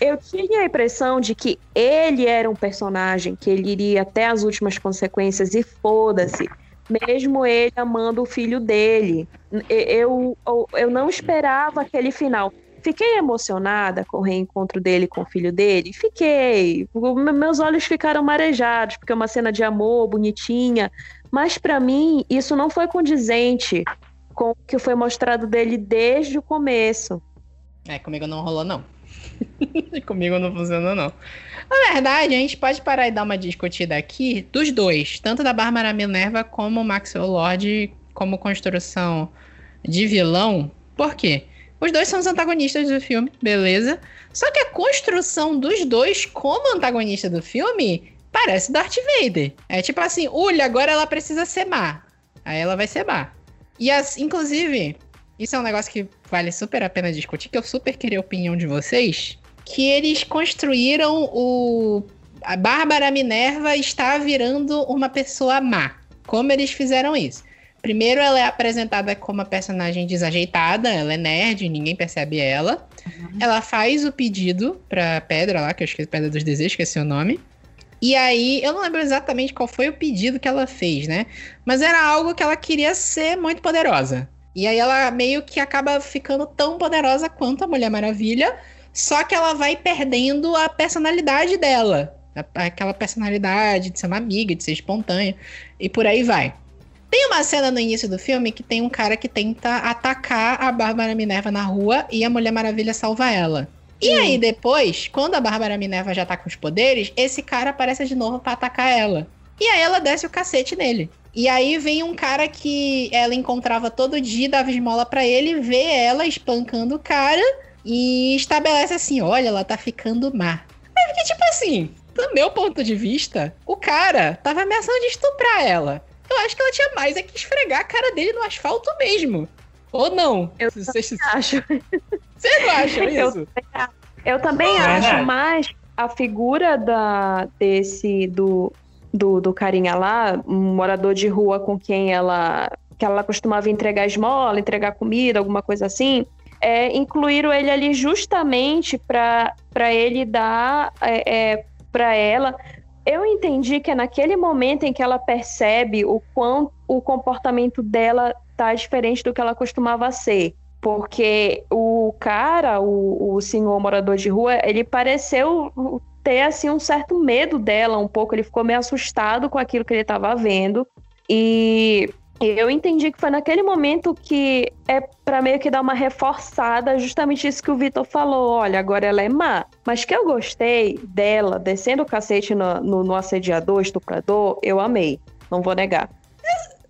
Eu tinha a impressão de que ele era um personagem que ele iria até as últimas consequências e foda-se, mesmo ele amando o filho dele. Eu, eu, eu não esperava aquele final. Fiquei emocionada com o reencontro dele com o filho dele? Fiquei. Meus olhos ficaram marejados, porque é uma cena de amor bonitinha. Mas para mim, isso não foi condizente com o que foi mostrado dele desde o começo. É, comigo não rolou, não. Comigo não funciona, não. Na verdade, a gente pode parar e dar uma discutida aqui dos dois, tanto da Bárbara Minerva como o Maxwell Lord, como construção de vilão. Por quê? Os dois são os antagonistas do filme, beleza? Só que a construção dos dois como antagonista do filme parece Darth Vader. É tipo assim, Ulha, agora ela precisa ser má. Aí ela vai ser má. E as, inclusive, isso é um negócio que vale super a pena discutir, que eu super queria a opinião de vocês. Que eles construíram o. A Bárbara Minerva está virando uma pessoa má. Como eles fizeram isso? Primeiro, ela é apresentada como uma personagem desajeitada, ela é nerd, ninguém percebe ela. Uhum. Ela faz o pedido pra Pedra lá, que eu esqueci, Pedra dos Desejos, esqueci o nome. E aí, eu não lembro exatamente qual foi o pedido que ela fez, né? Mas era algo que ela queria ser muito poderosa. E aí ela meio que acaba ficando tão poderosa quanto a Mulher Maravilha, só que ela vai perdendo a personalidade dela. Aquela personalidade de ser uma amiga, de ser espontânea, e por aí vai. Tem uma cena no início do filme que tem um cara que tenta atacar a Bárbara Minerva na rua e a Mulher Maravilha salva ela. E aí, depois, quando a Bárbara Minerva já tá com os poderes, esse cara aparece de novo pra atacar ela. E aí ela desce o cacete nele. E aí vem um cara que ela encontrava todo dia, dava esmola pra ele, vê ela espancando o cara e estabelece assim: olha, ela tá ficando má. Mas porque, tipo assim, do meu ponto de vista, o cara tava ameaçando de estuprar ela. Eu acho que ela tinha mais é que esfregar a cara dele no asfalto mesmo. Ou não? Eu Vocês acho. Vocês não acham Eu isso? Eu também É acho, verdade. mas a figura da, desse do, do, do carinha lá, um morador de rua com quem ela que ela costumava entregar esmola, entregar comida, alguma coisa assim, é, incluíram ele ali justamente para ele dar é, é, para ela. Eu entendi que é naquele momento em que ela percebe o quanto o comportamento dela tá diferente do que ela costumava ser. Porque o cara, o, o senhor morador de rua, ele pareceu ter assim um certo medo dela um pouco, ele ficou meio assustado com aquilo que ele estava vendo. E eu entendi que foi naquele momento que é para meio que dar uma reforçada, justamente isso que o Vitor falou. Olha, agora ela é má. Mas que eu gostei dela descendo o cacete no, no, no assediador, estuprador, eu amei. Não vou negar.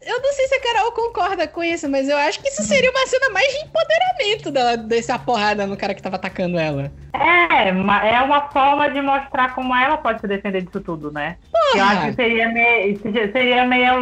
Eu não sei se a Carol concorda com isso, mas eu acho que isso seria uma cena mais de empoderamento dela descer a porrada no cara que tava atacando ela. É, é uma forma de mostrar como ela pode se defender disso tudo, né? Eu acho que seria meio, seria meio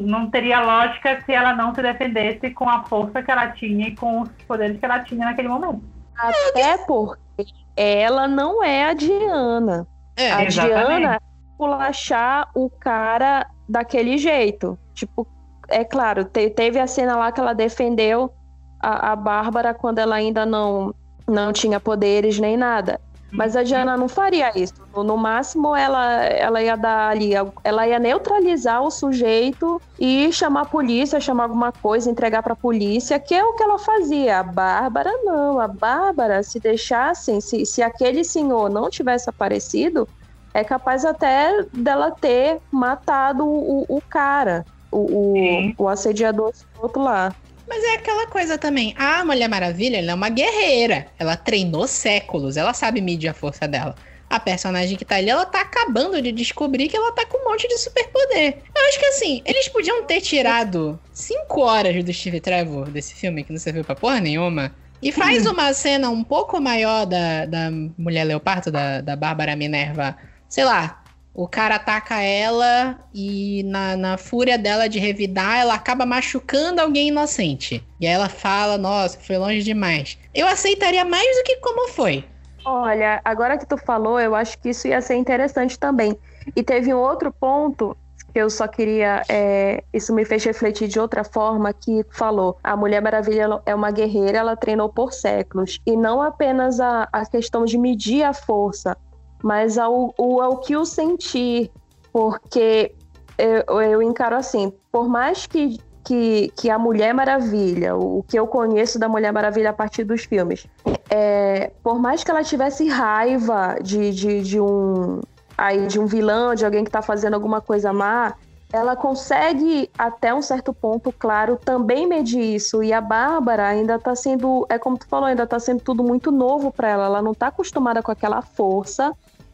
não teria lógica se ela não se defendesse com a força que ela tinha e com os poderes que ela tinha naquele momento. Até porque ela não é a Diana. É, a exatamente. Diana culachar o cara daquele jeito. Tipo, é claro, te- teve a cena lá que ela defendeu a, a Bárbara quando ela ainda não, não tinha poderes nem nada. Mas a Diana não faria isso. No, máximo, ela, ela ia dar ali, ela ia neutralizar o sujeito e chamar a polícia, chamar alguma coisa, entregar pra polícia, que é o que ela fazia. A Bárbara não. A Bárbara, se deixassem, se, se aquele senhor não tivesse aparecido, é capaz até dela ter matado o, o cara, o, o, o assediador outro lá. Mas é aquela coisa também. A Mulher Maravilha, ela é uma guerreira. Ela treinou séculos. Ela sabe medir a força dela. A personagem que tá ali, ela tá acabando de descobrir que ela tá com um monte de superpoder. Eu acho que assim, eles podiam ter tirado 5 horas do Steve Trevor desse filme, que não serviu pra porra nenhuma. E faz uma cena um pouco maior da, da Mulher Leopardo, da, da Bárbara Minerva. Sei lá, o cara ataca ela e na, na fúria dela de revidar, ela acaba machucando alguém inocente. E aí ela fala, nossa, foi longe demais. Eu aceitaria mais do que como foi. Olha, agora que tu falou, eu acho que isso ia ser interessante também. E teve um outro ponto que eu só queria. é, isso me fez refletir de outra forma, que falou: a Mulher Maravilha é uma guerreira, ela treinou por séculos. E não apenas a, a questão de medir a força, mas ao, ao que o sentir. Porque eu, eu encaro assim, por mais que, que, que a Mulher Maravilha, o, que eu conheço da Mulher Maravilha a partir dos filmes, é, por mais que ela tivesse raiva de, de, de um aí de um vilão, de alguém que tá fazendo alguma coisa má, ela consegue até um certo ponto, claro, também medir isso. E a Bárbara ainda tá sendo, é como tu falou, ainda tá sendo tudo muito novo para ela. Ela não tá acostumada com aquela força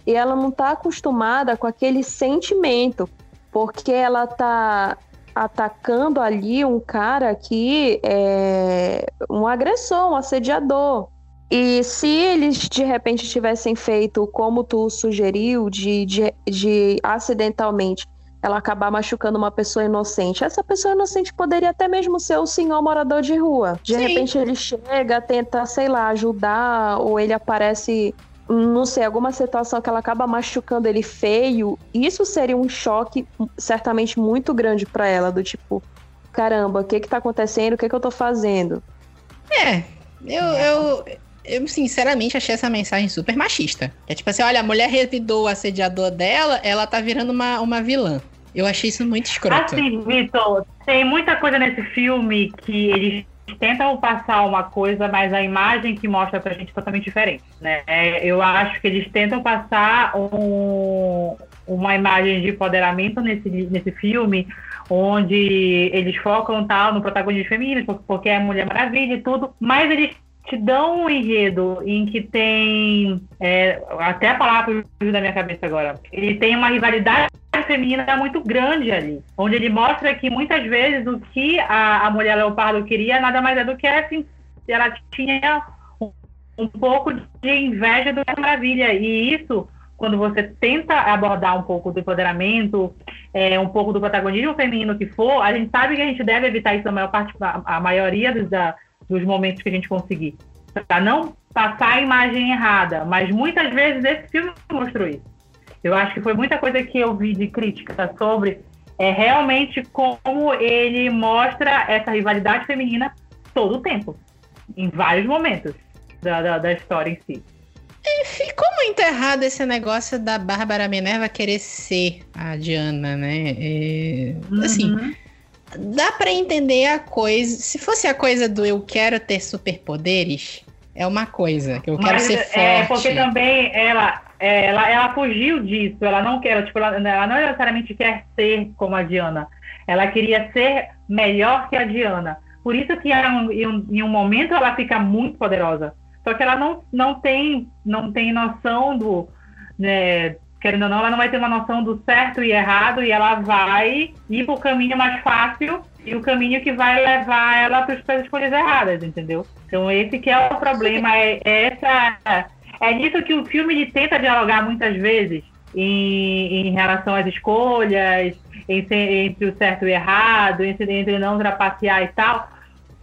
e ela não tá acostumada com aquele sentimento, porque ela tá atacando ali um cara que é um agressor, um assediador. E se eles de repente tivessem feito como tu sugeriu, de, de, de acidentalmente ela acabar machucando uma pessoa inocente, essa pessoa inocente poderia até mesmo ser o senhor morador de rua. De Sim. repente ele chega, tenta, sei lá, ajudar, ou ele aparece, não sei, alguma situação que ela acaba machucando ele feio. Isso seria um choque certamente muito grande pra ela, do tipo, caramba, o que que tá acontecendo? O que que eu tô fazendo? É, eu, eu, eu sinceramente achei essa mensagem super machista. É tipo assim, olha, a mulher revidou o assediador dela, ela tá virando uma, uma vilã. Eu achei isso muito escroto. Assim, Vitor, tem muita coisa nesse filme que eles tentam passar uma coisa, mas a imagem que mostra pra gente é totalmente diferente, né? Eu acho que eles tentam passar um- uma imagem de empoderamento nesse, nesse filme, onde eles focam tal no protagonismo feminino, porque é a Mulher Maravilha e tudo, mas eles te dão um enredo em que tem. É, até a palavra da minha cabeça agora. Ele tem uma rivalidade feminina muito grande ali. Onde ele mostra que muitas vezes o que a, a mulher leopardo queria nada mais é do que assim, ela tinha um, um pouco de inveja do que Maravilha. E isso quando você tenta abordar um pouco do empoderamento, é, um pouco do protagonismo feminino que for, a gente sabe que a gente deve evitar isso a maior parte, a, maioria dos, da, dos momentos que a gente conseguir. Para não passar a imagem errada. Mas muitas vezes esse filme mostrou isso. Eu acho que foi muita coisa que eu vi de crítica sobre é realmente como ele mostra essa rivalidade feminina todo o tempo, em vários momentos da, da, da história em si. E ficou muito errado esse negócio da Bárbara Minerva querer ser a Diana, né? É, Uhum. Dá pra entender a coisa. Se fosse a coisa do eu quero ter superpoderes, é uma coisa. Que eu quero Mas ser forte. é porque também ela, ela, ela fugiu disso. Ela não quer, tipo, ela, ela não necessariamente quer ser como a Diana. Ela queria ser melhor que a Diana. Por isso que em um momento ela fica muito poderosa. Só que ela não, não, tem, não tem noção do. Né, querendo ou não, ela não vai ter uma noção do certo e errado e ela vai ir para o caminho mais fácil e o caminho que vai levar ela para as escolhas erradas, entendeu? Então esse que é o problema, é, é essa é nisso que o filme tenta dialogar muitas vezes em, em relação às escolhas, entre, entre o certo e o errado, entre, entre não trapacear e tal.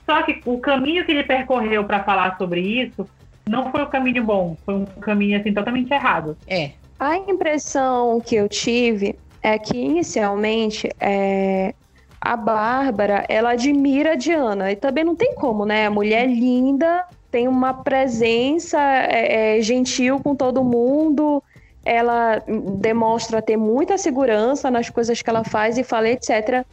Só que o caminho que ele percorreu para falar sobre isso não foi o caminho bom, foi um caminho assim totalmente errado. É. A impressão que eu tive é que inicialmente é, a Bárbara ela admira a Diana e também não tem como, né? A mulher linda tem uma presença é, é, gentil com todo mundo, ela demonstra ter muita segurança nas coisas que ela faz e fala, etc.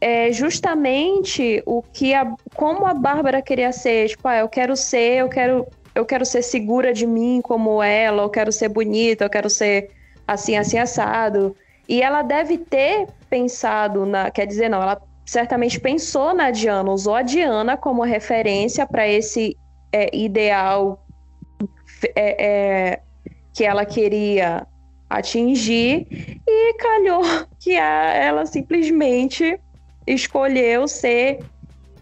É justamente o que a, como a Bárbara queria ser, tipo, ah, eu quero ser, eu quero eu quero ser segura de mim como ela, eu quero ser bonita, eu quero ser assim, assim, assado. E ela deve ter pensado na. Quer dizer, não, ela certamente pensou na Diana, usou a Diana como referência para esse é, ideal é, é, que ela queria atingir, e calhou que a, ela simplesmente escolheu ser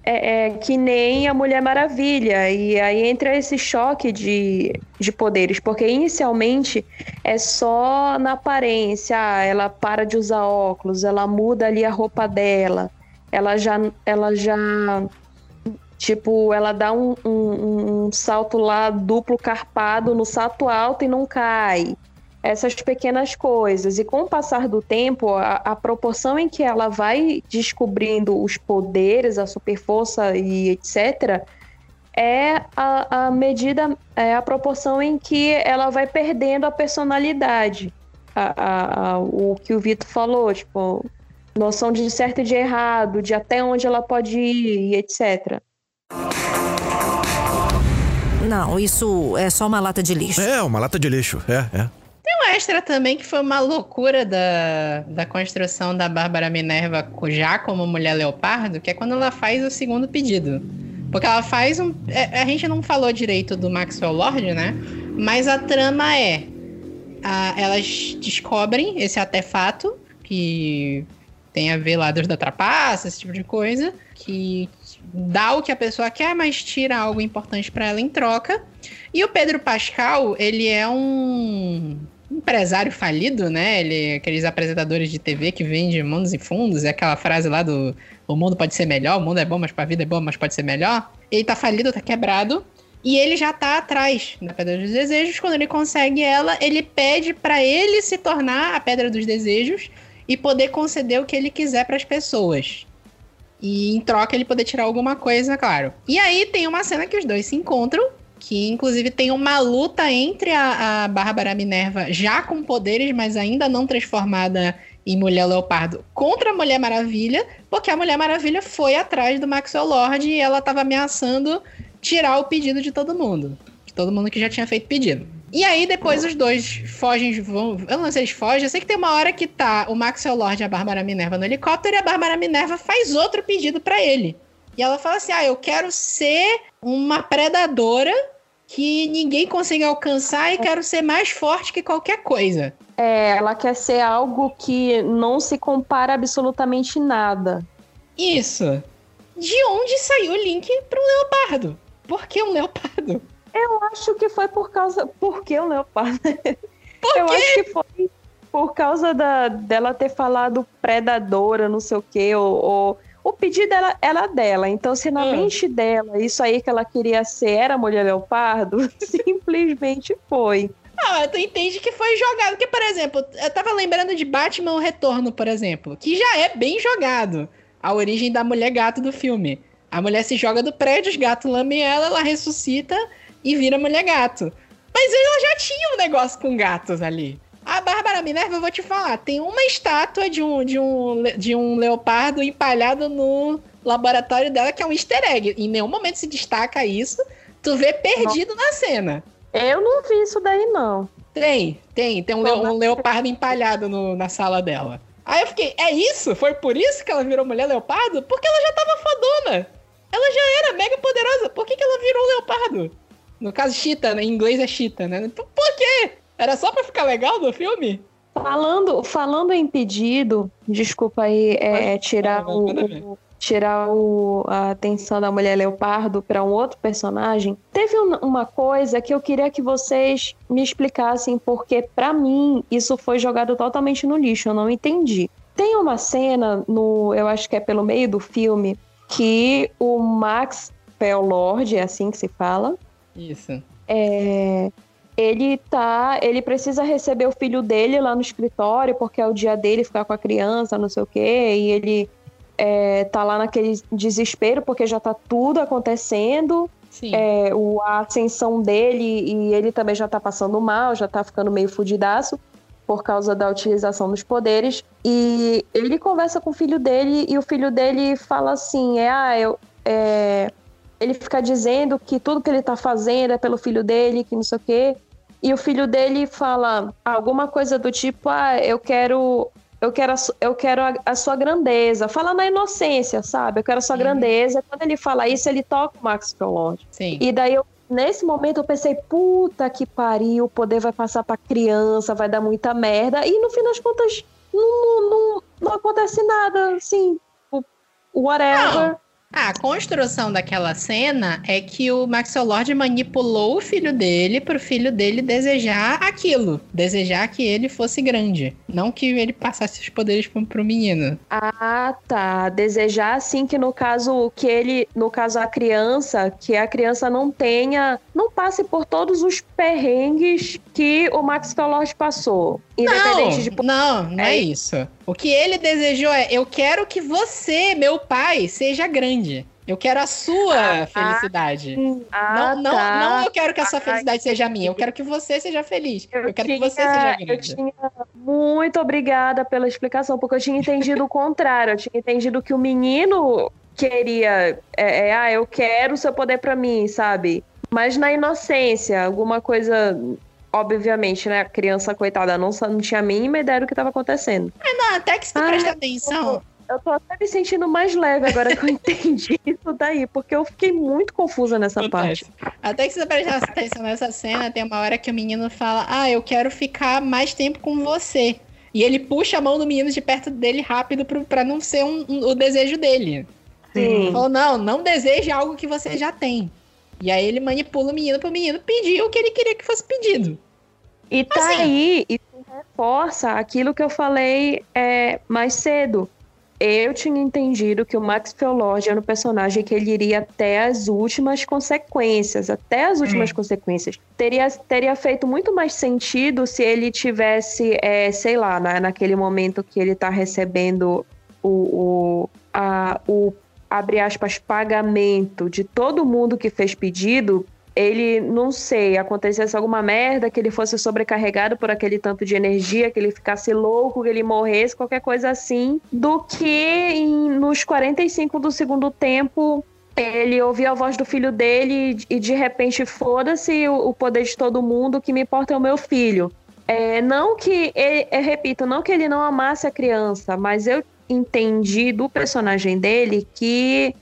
é, é, que nem a Mulher Maravilha. E aí entra esse choque de, de poderes, porque inicialmente é só na aparência, ah, ela para de usar óculos, ela muda ali a roupa dela, ela já. Ela já Tipo, ela dá um, um, um salto lá duplo carpado no salto alto e não cai essas pequenas coisas. E com o passar do tempo, a, a, proporção em que ela vai descobrindo os poderes, a super força e etc., é a, a medida, é a proporção em que ela vai perdendo a personalidade. A, a, o que o Vitor falou, tipo, noção de certo e de errado, de até onde ela pode ir e etc. Não, isso é só uma lata de lixo. É, uma lata de lixo, é, é. Tem um extra também que foi uma loucura da, da construção da Bárbara Minerva já como mulher leopardo, que é quando ela faz o segundo pedido. Porque ela faz um. É, a gente não falou direito do Maxwell Lord, né? Mas a trama é. A, elas descobrem esse artefato que tem a ver lá Deus da trapaça, esse tipo de coisa, que dá o que a pessoa quer, mas tira algo importante para ela em troca. E o Pedro Pascal, ele é um empresário falido, né? Ele aqueles apresentadores de TV que vendem mundos e fundos, é aquela frase lá do o mundo pode ser melhor, o mundo é bom, mas a vida é boa, mas pode ser melhor. Ele tá falido, tá quebrado. E ele já tá atrás da Pedra dos Desejos. Quando ele consegue ela, ele pede para ele se tornar a Pedra dos Desejos e poder conceder o que ele quiser para as pessoas. E em troca ele poder tirar alguma coisa, claro. E aí tem uma cena que os dois se encontram que inclusive tem uma luta entre a, a Bárbara Minerva, já com poderes, mas ainda não transformada em Mulher Leopardo, contra a Mulher Maravilha, porque a Mulher Maravilha foi atrás do Maxwell Lord e ela estava ameaçando tirar o pedido de todo mundo. De todo mundo que já tinha feito pedido. E aí depois os dois fogem, vão. Eu não sei se eles fogem, eu sei que tem uma hora que tá o Maxwell Lord e a Bárbara Minerva no helicóptero e a Bárbara Minerva faz outro pedido para ele. E ela fala assim: ah, eu quero ser uma predadora que ninguém consegue alcançar e quero ser mais forte que qualquer coisa. É, ela quer ser algo que não se compara absolutamente nada. Isso. De onde saiu o link para um leopardo? Por que um leopardo? Eu acho que foi por causa. Por que um leopardo? Por Eu acho que foi por causa da, dela ter falado predadora, não sei o quê, ou, ou- o pedido era, era dela. Então, se na Hum. mente dela isso aí que ela queria ser era mulher leopardo, simplesmente foi. Ah, tu entende que foi jogado. Porque, por exemplo, eu tava lembrando de Batman O Retorno, por exemplo, que já é bem jogado. A origem da mulher gato do filme. A mulher se joga do prédio, os gatos lambem ela, ela ressuscita e vira mulher gato. Mas ela já tinha um negócio com gatos ali. A Bárbara Minerva, eu vou te falar, tem uma estátua de um, de um, le- de um leopardo empalhado no laboratório dela, que é um easter egg. Em nenhum momento se destaca isso. Tu vê perdido na cena. Eu não vi isso daí, não. Tem, tem. Tem um, leo- um leopardo empalhado no- na sala dela. Aí eu fiquei, é isso? Foi por isso que ela virou mulher leopardo? Porque ela já tava fodona. Ela já era mega poderosa. Por que, que ela virou leopardo? No caso, Cheetah, né? Em inglês é Cheetah, né? Então, por quê? Era só pra ficar legal no filme? Falando, falando em pedido, desculpa aí, é, Pode- tirar, o, o- tirar o- a atenção da mulher leopardo para um outro personagem. Teve um- uma coisa que eu queria que vocês me explicassem, porque para mim isso foi jogado totalmente no lixo, eu não entendi. Tem uma cena no, eu acho que é pelo meio do filme, que o Max Lord, é assim que se fala, Isso. é, ele tá, ele precisa receber o filho dele lá no escritório porque é o dia dele ficar com a criança, não sei o quê, e ele é, tá lá naquele desespero porque já tá tudo acontecendo, é, o, a ascensão dele e ele também já tá passando mal, já tá ficando meio fudidaço por causa da utilização dos poderes. E ele conversa com o filho dele e o filho dele fala assim, é, ah, eu, é, ele fica dizendo que tudo que ele tá fazendo é pelo filho dele, que não sei o quê. E o filho dele fala alguma coisa do tipo, ah, eu quero. Eu quero, a, eu quero a, a sua grandeza. Fala na inocência, sabe? Eu quero a sua Uhum. grandeza. Quando ele fala isso, ele toca o Max. Sim. E daí, eu, nesse momento, eu pensei, puta que pariu, o poder vai passar pra criança, vai dar muita merda. E no fim das contas, não, não, não, não acontece nada, assim, o- whatever. Ah, a construção daquela cena é que o Maxwell Lord manipulou o filho dele pro filho dele desejar aquilo. Desejar que ele fosse grande. Não que ele passasse os poderes pro, pro menino. Ah, tá. Desejar assim que no caso que ele, no caso a criança, que a criança não tenha, não passe por todos os perrengues que o Max Lord passou. Independente de Não, não é É isso. O que ele desejou é: eu quero que você, meu pai, seja grande. Eu quero a sua felicidade. Ah, não, não, tá. não eu quero que a sua Ah, felicidade seja minha. Eu quero que você seja feliz. Eu, quero tinha- que você seja eu grande. tinha- Muito obrigada pela explicação, porque eu tinha entendido o contrário. Eu tinha entendido que o menino queria, é, é, ah, eu quero o seu poder pra mim, sabe? Mas na inocência, alguma coisa, obviamente, né? A criança, coitada, não, não tinha a mínima ideia do que estava acontecendo. Não, até que se tu Ah, presta atenção. Eu tô até me sentindo mais leve agora que eu entendi isso daí, porque eu fiquei muito confusa nessa parte. Acontece. Até que se você prestar atenção nessa cena, tem uma hora que o menino fala: Ah, eu quero ficar mais tempo com você. E ele puxa a mão do menino de perto dele rápido pro, pra não ser um- um- o desejo dele. Ele Sim. falou: Não, não deseje algo que você já tem. E aí ele manipula o menino pro menino pedir o que ele queria que fosse pedido. E tá Assim. aí, isso reforça aquilo que eu falei é, mais cedo. Eu tinha entendido que o Max Lord era um personagem que ele iria até as últimas consequências, até as últimas consequências. Teria, teria feito muito mais sentido se ele tivesse, é, sei lá, na, naquele momento que ele tá recebendo o, o, a, o, abre aspas, pagamento de todo mundo que fez pedido, ele, não sei, acontecesse alguma merda, que ele fosse sobrecarregado por aquele tanto de energia, que ele ficasse louco, que ele morresse, qualquer coisa assim, do que em- nos 45 do segundo tempo ele ouvir a voz do filho dele e de repente foda-se o, poder de todo mundo, o que me importa é o meu filho. É, não que, ele, eu repito, não que ele não amasse a criança, mas eu entendi do personagem dele que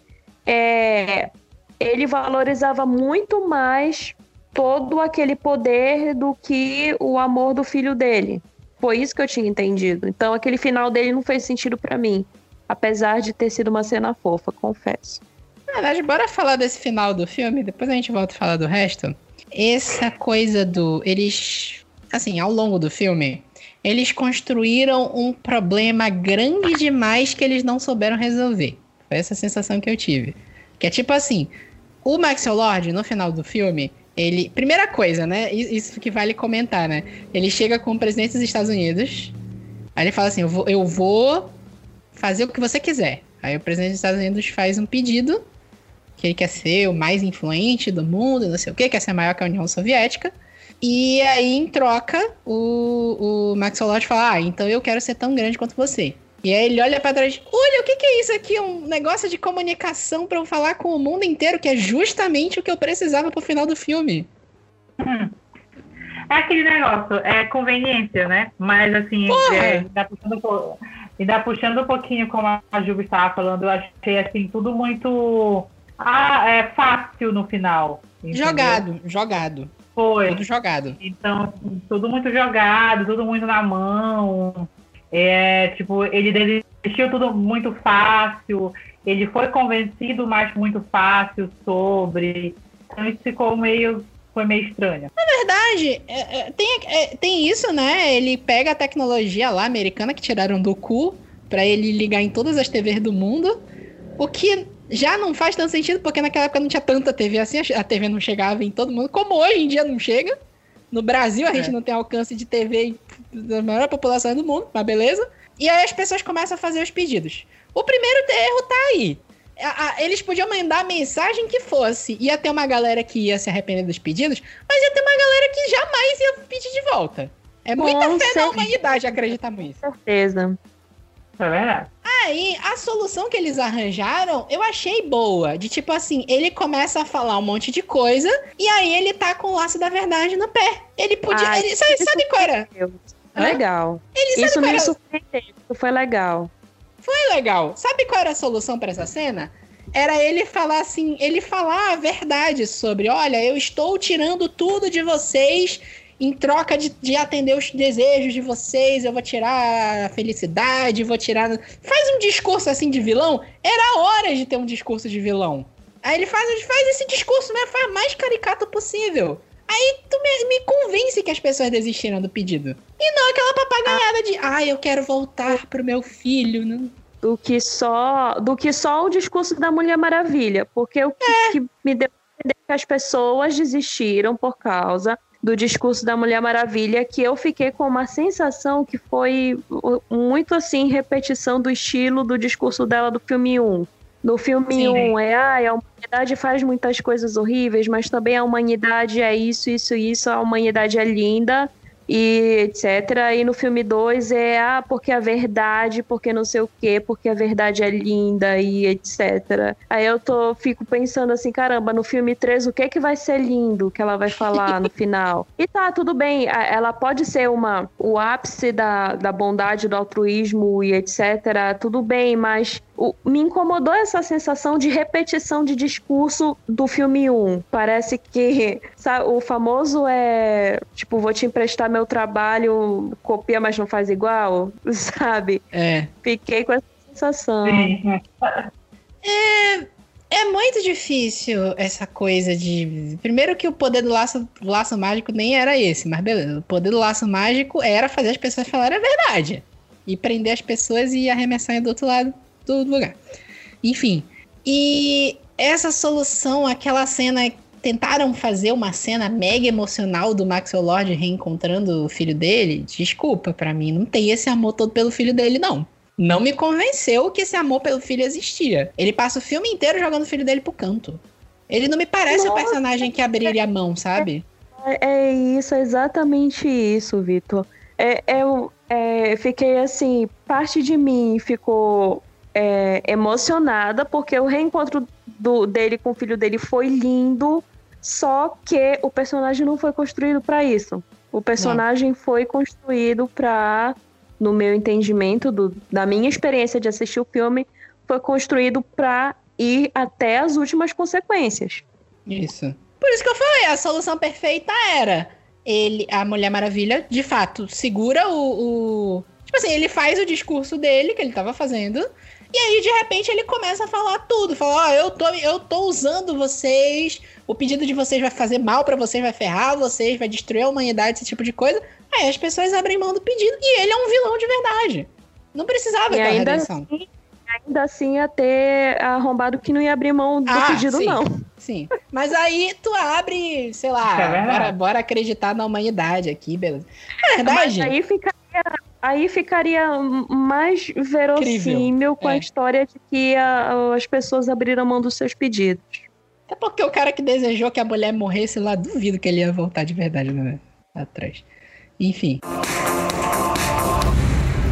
é, ele valorizava muito mais todo aquele poder do que o amor do filho dele. Foi isso que eu tinha entendido. Então aquele final dele não fez sentido para mim, apesar de ter sido uma cena fofa, confesso. Na verdade, bora falar desse final do filme, depois a gente volta a falar do resto. Essa coisa do. Eles. Assim, ao longo do filme, eles construíram um problema grande demais que eles não souberam resolver. Foi essa sensação que eu tive. Que é tipo assim: o Maxwell Lord, no final do filme, ele. Primeira coisa, né? Isso que vale comentar, né? Ele chega com o presidente dos Estados Unidos. Aí ele fala assim: eu vou, eu vou fazer o que você quiser. Aí o presidente dos Estados Unidos faz um pedido que ele quer ser o mais influente do mundo, não sei o quê, quer ser maior que a União Soviética. E aí, em troca, o, o Maxwell Lord fala: Ah, então eu quero ser tão grande quanto você. E aí ele olha para trás, olha, o que, que é isso aqui? Um negócio de comunicação para eu falar com o mundo inteiro, que é justamente o que eu precisava pro final do filme. Hum. É aquele negócio, é conveniência, né? Mas assim, é, ainda, puxando, ainda puxando um pouquinho como a Juba estava falando, eu achei assim, tudo muito ah, é fácil no final. Entendeu? Jogado, jogado. Foi. Tudo jogado. Então, tudo muito jogado, tudo muito na mão. É, tipo, ele desistiu tudo muito fácil. Ele foi convencido, mas muito fácil sobre. Então isso ficou meio. Foi meio estranho. Na verdade, é, é, tem, é, tem isso, né? Ele pega a tecnologia lá americana que tiraram do cu para ele ligar em todas as TVs do mundo. O que já não faz tanto sentido, porque naquela época não tinha tanta TV assim, a TV não chegava em todo mundo, como hoje em dia não chega. No Brasil a é. gente não tem alcance de TV da maior população do mundo, mas beleza. E aí as pessoas começam a fazer os pedidos. O primeiro erro tá aí. Eles podiam mandar a mensagem que fosse. Ia ter uma galera que ia se arrepender dos pedidos, mas ia ter uma galera que jamais ia pedir de volta. É muita Com fé certeza. na humanidade acreditar nisso. Com certeza. É verdade. Aí, a solução que eles arranjaram, eu achei boa. De tipo assim, ele começa a falar um monte de coisa, e aí ele tá com o laço da verdade no pé. Ele podia. Ai, ele, sabe, sabe qual era? Legal. Ele, isso me surpreendeu. Foi legal. Foi legal. Sabe qual era a solução para essa cena? Era ele falar assim, ele falar a verdade sobre, olha, eu estou tirando tudo de vocês em troca de, de, atender os desejos de vocês, eu vou tirar a felicidade, vou tirar. Faz um discurso assim de vilão. Era hora de ter um discurso de vilão. Aí ele faz, faz esse discurso, né? Faz mais caricato possível. Aí tu me, me convence que as pessoas desistiram do pedido. E não aquela papagaiada ah. de, ah, eu quero voltar pro meu filho. Não. Do que só, do que só o discurso da Mulher Maravilha, porque o que, é. que me deu que as pessoas desistiram por causa do discurso da Mulher Maravilha, que eu fiquei com uma sensação que foi muito assim, repetição do estilo do discurso dela do filme 1. No filme 1 é, ah, a humanidade faz muitas coisas horríveis, mas também a humanidade é isso, isso, isso, a humanidade é linda e etc. E no filme 2 é ah, porque a verdade, porque não sei o quê, porque a verdade é linda e etc. Aí eu tô, fico pensando assim, caramba, no filme 3 o que é que vai ser lindo que ela vai falar no final? E tá, tudo bem, ela pode ser uma o ápice da, da bondade, do altruísmo e etc. Tudo bem, mas o, me incomodou essa sensação de repetição de discurso do filme 1. Parece que sabe, o famoso é tipo, vou te emprestar meu trabalho, copia, mas não faz igual, sabe? É. Fiquei com essa sensação. É, é muito difícil essa coisa de. Primeiro que o poder do laço, do laço mágico nem era esse, mas beleza. O poder do laço mágico era fazer as pessoas falarem a verdade. E prender as pessoas e arremessar do outro lado do lugar. Enfim. E essa solução, aquela cena. Tentaram fazer uma cena mega emocional do Maxwell Lord reencontrando o filho dele. Desculpa, para mim não tem esse amor todo pelo filho dele, não. Não me convenceu que esse amor pelo filho existia. Ele passa o filme inteiro jogando o filho dele pro canto. Ele não me parece Nossa. o personagem que abriria a mão, sabe? É, é isso, é exatamente isso, Vitor. É, eu é, fiquei assim, parte de mim ficou é, emocionada, porque o reencontro do, dele com o filho dele foi lindo, só que o personagem não foi construído para isso. O personagem não. foi construído para, no meu entendimento, do, da minha experiência de assistir o filme, foi construído para ir até as últimas consequências. Isso. Por isso que eu falei, a solução perfeita era ele, a Mulher Maravilha, de fato, segura o, o. Tipo assim, ele faz o discurso dele que ele tava fazendo. E aí, de repente, ele começa a falar tudo. Fala, ó, oh, eu, tô, eu tô usando vocês, o pedido de vocês vai fazer mal para vocês, vai ferrar vocês, vai destruir a humanidade, esse tipo de coisa. Aí as pessoas abrem mão do pedido e ele é um vilão de verdade. Não precisava E dar ainda redenção. assim, ainda assim ia ter arrombado que não ia abrir mão do Ah, pedido, sim. não. Sim. Mas aí tu abre, sei lá, É bora, bora acreditar na humanidade aqui, beleza. É Mas verdade. aí ficaria, aí ficaria mais verossímil com a é. história de que a- as pessoas abriram mão dos seus pedidos. Até porque o cara que desejou que a mulher morresse lá, duvido que ele ia voltar de verdade, né? Atrás. Enfim.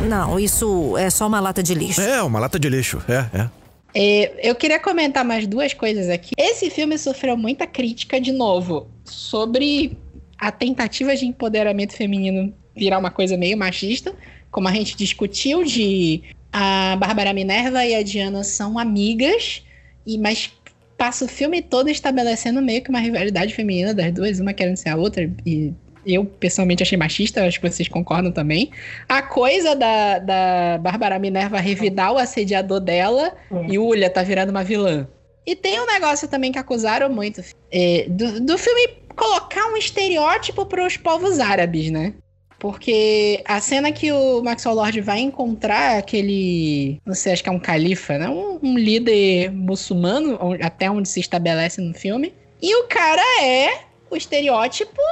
Não, isso é só uma lata de lixo. É, uma lata de lixo. É, é. É, eu queria comentar mais duas coisas aqui. Esse filme sofreu muita crítica, de novo, sobre a tentativa de empoderamento feminino virar uma coisa meio machista, como a gente discutiu de a Bárbara Minerva e a Diana são amigas, e mas passa o filme todo estabelecendo meio que uma rivalidade feminina das duas, uma querendo ser a outra, e eu pessoalmente achei machista, acho que vocês concordam também. A coisa da, da Bárbara Minerva revidar o assediador dela Sim. e Ulha tá virando uma vilã. E tem um negócio também que acusaram muito é, do, do filme colocar um estereótipo pros povos árabes, né? Porque a cena que o Maxwell Lord vai encontrar aquele. Não sei, acho que é um califa, né? Um, um líder muçulmano, até onde se estabelece no filme. E o cara é o estereótipo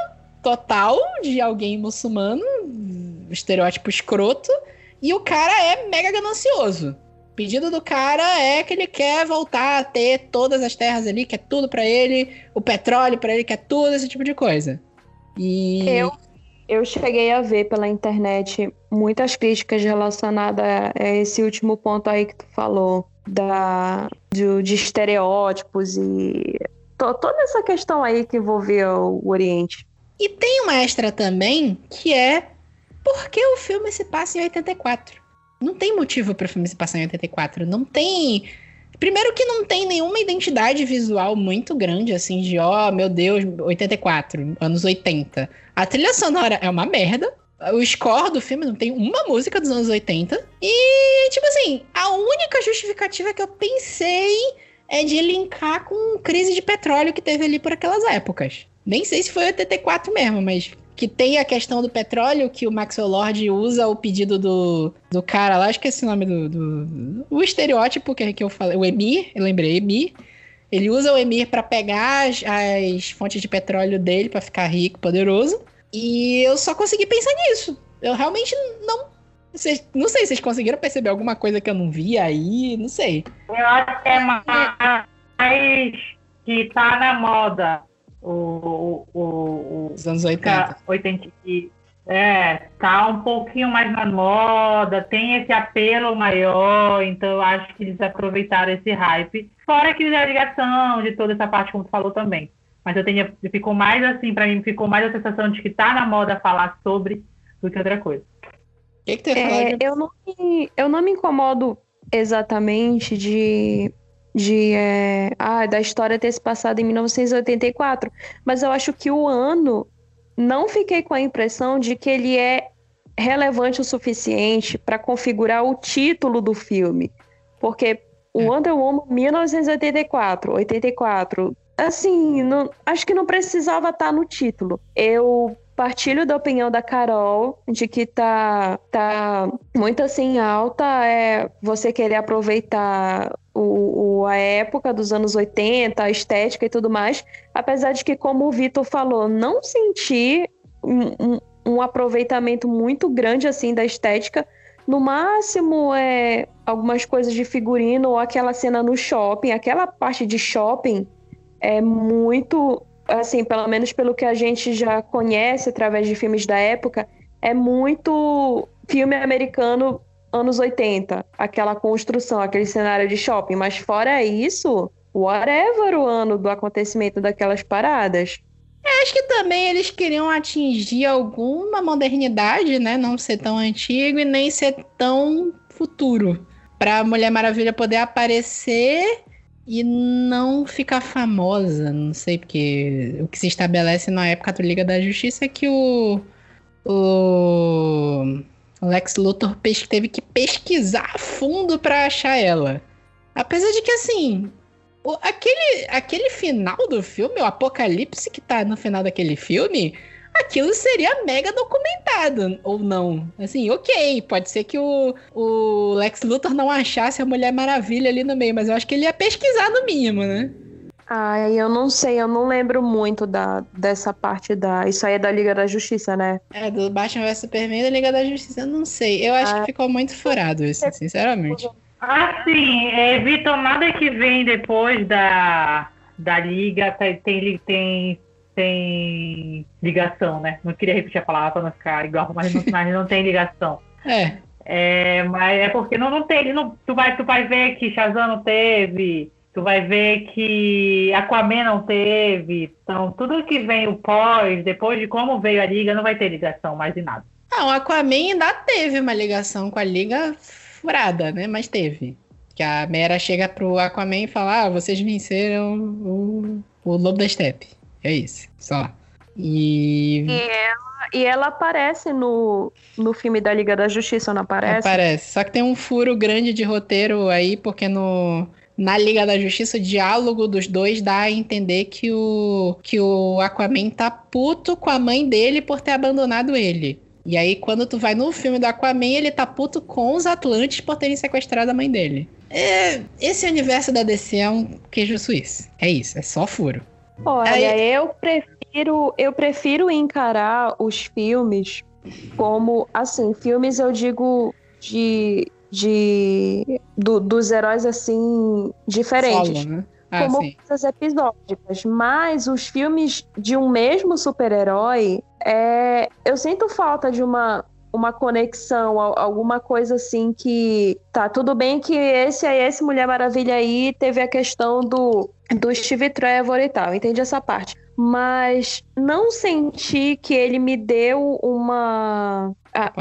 total de alguém muçulmano, estereótipo escroto. E o cara é mega ganancioso. O pedido do cara é que ele quer voltar a ter todas as terras ali, quer tudo pra ele, o petróleo pra ele, quer tudo, esse tipo de coisa. E. Eu, eu cheguei a ver pela internet muitas críticas relacionadas a esse último ponto aí que tu falou, da, de, de estereótipos e to- toda essa questão aí que envolvia o Oriente. E tem uma extra também, que é por que o filme se passa em 84? Não tem motivo para o filme se passar em 84. Não tem. Primeiro que não tem nenhuma identidade visual muito grande, assim, de ó, meu Deus, 84, anos 80. A trilha sonora é uma merda. O score do filme não tem uma música dos anos 80. E, tipo assim, a única justificativa que eu pensei é de linkar com crise de petróleo que teve ali por aquelas épocas. Nem sei se foi 84 mesmo, mas que tem a questão do petróleo, que o Maxwell Lord usa o pedido do, do cara lá, esqueci o nome do, do- O estereótipo que, que eu falei, o Emir, eu lembrei, Emir. Ele usa o Emir pra pegar as, as fontes de petróleo dele pra ficar rico, poderoso. E eu só consegui pensar nisso. Eu realmente não. Vocês, não sei se vocês conseguiram perceber alguma coisa que eu não vi aí, não sei. Eu acho que é mais que tá na moda o, o, o, o Dos anos 80. Tá, 80 e- é, tá um pouquinho mais na moda, tem esse apelo maior, então eu acho que eles aproveitaram esse hype. Fora que a ligação de toda essa parte, como tu falou também. Mas eu tenho, ficou mais assim, pra mim, ficou mais a sensação de que tá na moda falar sobre do que outra coisa. O que, que? É, eu, não me, eu não me incomodo exatamente de, de é, ah, da história ter se passado em 1984, mas eu acho que o ano não fiquei com a impressão de que ele é relevante o suficiente para configurar o título do filme, porque o Wonder Woman 1984, 84, assim, não- acho que não precisava estar no título. Eu partilho da opinião da Carol de que tá, tá muito assim alta é você querer aproveitar o, o- a época dos anos 80, a estética e tudo mais, apesar de que, como o Vitor falou, não senti um, um- um aproveitamento muito grande assim da estética. No máximo, é algumas coisas de figurino ou aquela cena no shopping, aquela parte de shopping é muito, assim, pelo menos pelo que a gente já conhece através de filmes da época, é muito filme americano anos 80, aquela construção, aquele cenário de shopping, mas fora isso, whatever o ano do acontecimento daquelas paradas. Acho que também eles queriam atingir alguma modernidade, né? Não ser tão antigo e nem ser tão futuro. Pra Mulher Maravilha poder aparecer e não ficar famosa. Não sei, porque o que se estabelece na época do Liga da Justiça é que o. O. Lex Luthor teve que pesquisar a fundo para achar ela. Apesar de que, assim, o, aquele, aquele final do filme, o apocalipse que tá no final daquele filme, aquilo seria mega documentado, ou não. Assim, ok, pode ser que o, o Lex Luthor não achasse a Mulher Maravilha ali no meio, mas eu acho que ele ia pesquisar no mínimo, né? Ai, eu não sei, eu não lembro muito da, dessa parte da. Isso aí é da Liga da Justiça, né? É, do Batman vs Superman da Liga da Justiça, eu não sei. Eu acho ah, que ficou muito furado isso, sinceramente. Ah, sim, é, Vitor, nada que vem depois da, da Liga tem, tem, tem ligação, né? Não queria repetir a palavra para não ficar igual, mas não, mas não tem ligação. É. é. Mas é porque não, não tem, não, tu, vai, tu vai ver que Shazam não teve, tu vai ver que Aquaman não teve. Então, tudo que vem o pós, depois de como veio a Liga, não vai ter ligação mais de nada. Não, Aquaman ainda teve uma ligação com a Liga furada, né? Mas teve. Que a Mera chega pro Aquaman e fala: Ah, vocês venceram o, o Lobo da Steppe. É isso, só. E. E ela, e ela aparece no, no filme da Liga da Justiça, não aparece? Aparece. Só que tem um furo grande de roteiro aí, porque no. Na Liga da Justiça, o diálogo dos dois dá a entender que o, que o Aquaman tá puto com a mãe dele por ter abandonado ele. E aí, quando tu vai no filme do Aquaman, ele tá puto com os Atlantes por terem sequestrado a mãe dele. É, esse universo da DC é um queijo suíço. É isso, é só furo. Olha, aí... eu prefiro, eu prefiro encarar os filmes como, assim, filmes eu digo de, de do, dos heróis assim diferentes. Solo, né? ah, como sim. coisas episódicas, mas os filmes de um mesmo super-herói, é, eu sinto falta de uma uma conexão, alguma coisa assim que tá tudo bem que esse aí, esse Mulher Maravilha aí teve a questão do do Steve Trevor e tal, entendi essa parte, mas não senti que ele me deu uma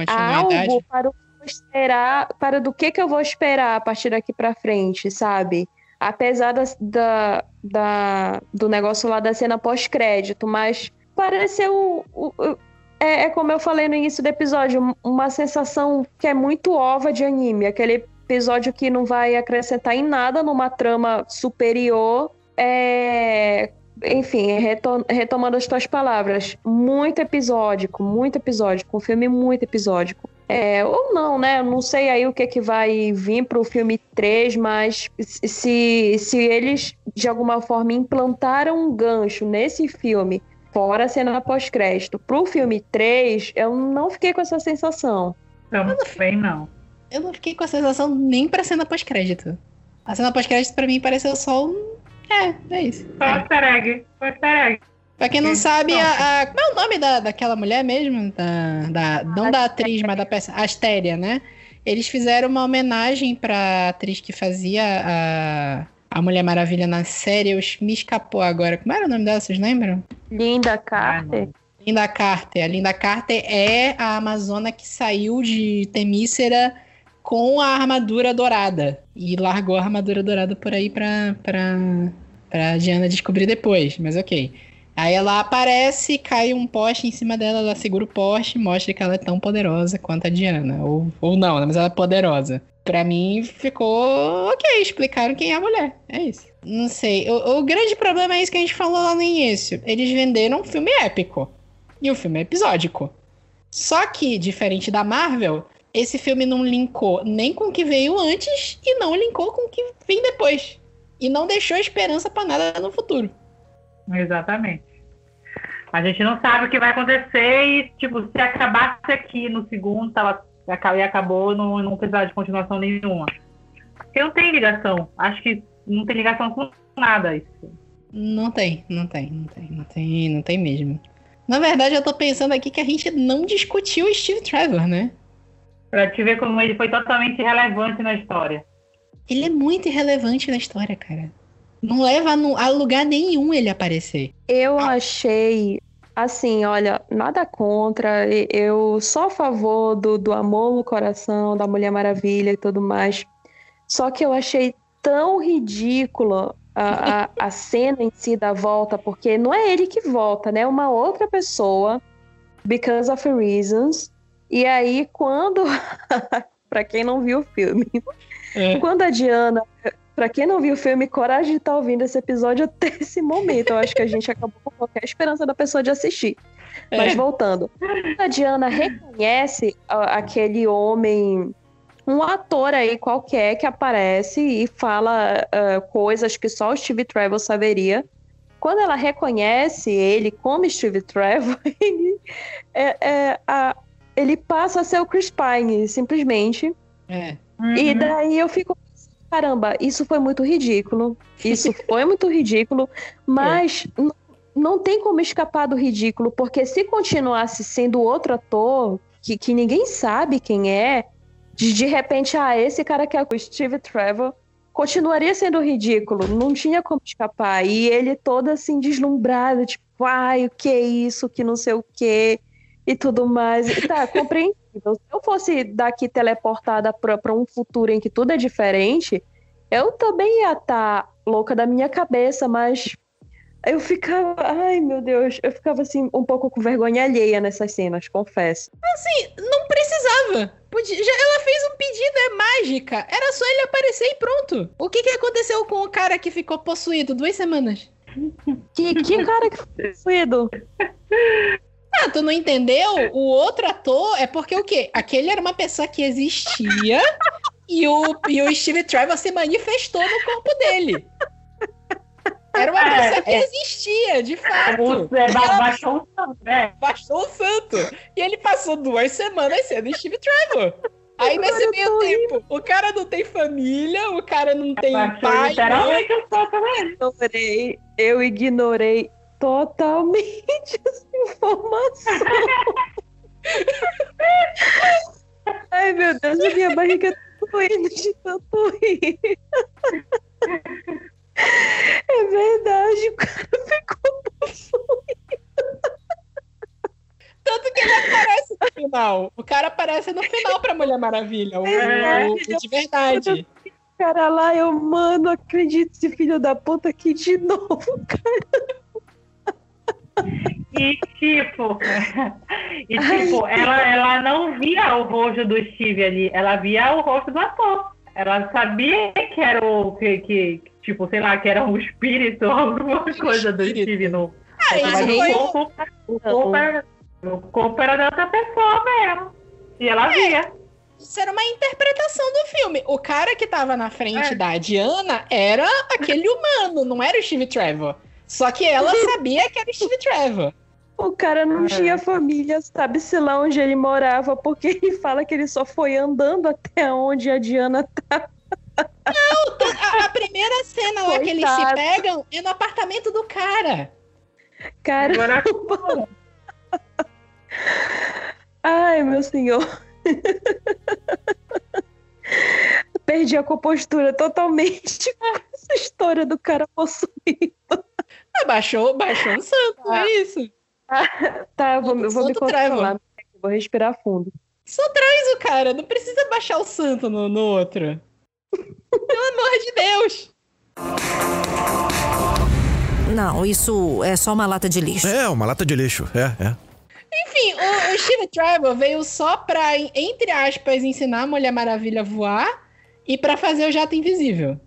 algo para esperar, para do que que eu vou esperar a partir daqui para frente, sabe? apesar da, da, da, do negócio lá da cena pós-crédito, mas pareceu. O, o, é, é, como eu falei no início do episódio, uma sensação que é muito ova de anime, aquele episódio que não vai acrescentar em nada numa trama superior. É, enfim, retom retomando as tuas palavras, muito episódico, muito episódico, um filme muito episódico. É, ou não, né? Não sei aí o que, que vai vir para o filme 3, mas se, se eles de alguma forma implantaram um gancho nesse filme, fora a cena pós-crédito, para o filme 3, eu não fiquei com essa sensação. Também não. Eu não fiquei com a sensação nem pra cena pós-crédito. A cena pós-crédito para mim pareceu só um. É, é isso. Só easter egg. Easter egg. Pra quem não sabe, a, a, como é o nome da, daquela mulher mesmo? Da, da, não da atriz, mas da peça. Astéria, né? Eles fizeram uma homenagem pra atriz que fazia a, a Mulher Maravilha na série. Eu, me escapou agora. Como era o nome dela, vocês lembram? Linda Carter. Linda Carter. A Linda Carter é a Amazona que saiu de Temícera com a armadura dourada. E largou a armadura dourada por aí pra, pra, pra Diana descobrir depois. Mas ok. Aí ela aparece, cai um poste em cima dela, ela segura o poste e mostra que ela é tão poderosa quanto a Diana. Ou, ou não, né? mas ela é poderosa. Pra mim ficou ok, explicaram quem é a mulher. É isso. Não sei. O, o grande problema é isso que a gente falou lá no início. Eles venderam um filme épico. E o filme é episódico. Só que, diferente da Marvel, esse filme não linkou nem com o que veio antes e não linkou com o que vem depois. E não deixou esperança para nada no futuro. Exatamente. A gente não sabe o que vai acontecer e, tipo, se acabasse aqui no segundo, ela e acabou, não, não precisava de continuação nenhuma. Porque não tem ligação. Acho que não tem ligação com nada isso. Não tem, não tem, não tem, não tem, não tem mesmo. Na verdade, eu tô pensando aqui que a gente não discutiu o Steve Trevor, né? Pra te ver como ele foi totalmente irrelevante na história. Ele é muito irrelevante na história, cara. Não leva a lugar nenhum ele aparecer. Eu achei assim, olha, nada contra, eu sou a favor do, do amor no coração, da Mulher Maravilha e tudo mais. Só que eu achei tão ridícula a, a, a cena em si da volta, porque não é ele que volta, né? É uma outra pessoa, because of reasons. E aí, quando. pra quem não viu o filme, É. quando a Diana. Pra quem não viu o filme, coragem de estar ouvindo esse episódio até esse momento. Eu acho que a gente acabou com qualquer esperança da pessoa de assistir. Mas É. voltando. A Diana reconhece aquele homem, um ator aí qualquer que aparece e fala ah, coisas que só o Steve Trevor saberia. Quando ela reconhece ele como Steve Trevor, ele, é- é, a- ele passa a ser o Chris Pine, simplesmente. É. E Uhum. daí eu fico caramba, isso foi muito ridículo. Isso foi muito ridículo, mas n- não tem como escapar do ridículo, porque se continuasse sendo outro ator, que, que ninguém sabe quem é, de, de repente, ah, esse cara que é o Steve Trevor, continuaria sendo ridículo, não tinha como escapar. E ele todo assim, deslumbrado, tipo, ai, o que é isso, que não sei o quê, e tudo mais. E tá, compreensível. Se eu fosse daqui teleportada para um futuro em que tudo é diferente, eu também ia estar louca da minha cabeça, mas eu ficava, ai meu Deus, eu ficava assim um pouco com vergonha alheia nessas cenas, confesso. Não precisava. Podia- já- ela fez um pedido, é mágica. Era só ele aparecer e pronto. O que, que aconteceu com o cara que ficou possuído duas semanas? Que, que cara que foi, Edu? Ah, tu não entendeu? O outro ator é porque o quê? Aquele era uma pessoa que existia e o, e o Steve Trevor se manifestou no corpo dele. Era uma É, pessoa que é. existia, de fato. É, ba- baixou o santo, né? Bastou o santo. E ele passou duas semanas sendo Steve Trevor. Aí nesse Agora eu meio tempo, o cara não tem família, o cara não tem Baixou pai. mãe. literalmente santo mesmo. Ignorei, eu ignorei totalmente essa informação. Ai meu Deus, a minha barriga tá doendo de tanto rir. É verdade, o cara ficou possuído. Tanto que ele aparece no final. O cara aparece no final pra Mulher Maravilha. O, É. o- o de verdade. Cara lá, eu, mano, acredito esse filho da puta aqui de novo. E tipo, e tipo, ela, ela não via o rosto do Steve ali, ela via o rosto do ator. Ela sabia que era o que, que tipo, sei lá, que era um espírito ou alguma coisa do. Steve no. Ah, Mas foi o corpo, o corpo era, o corpo era da outra pessoa mesmo. E ela via. Isso era uma interpretação do filme. O cara que tava na frente É. da Diana era aquele humano, não era o Steve Trevor. Só que ela sabia que era Steve Trevor. O cara não É. tinha família, sabe-se lá onde ele morava, porque ele fala que ele só foi andando até onde a Diana tá. A, a primeira cena lá que eles se pegam é no apartamento do cara. Cara, ai, meu senhor. Perdi a compostura totalmente com essa história do cara possuído. Ah, baixou, baixou um santo, Ah. é isso. Tá, eu vou, eu vou me controlar. Vou respirar fundo. Só traz o cara, não precisa baixar o santo no, no outro. Pelo amor de Deus. Não, isso é só uma lata de lixo. É, uma lata de lixo. É, é. Enfim, o, o Steve Trevor veio só pra, entre aspas, ensinar a Mulher Maravilha a voar e pra fazer o jato invisível.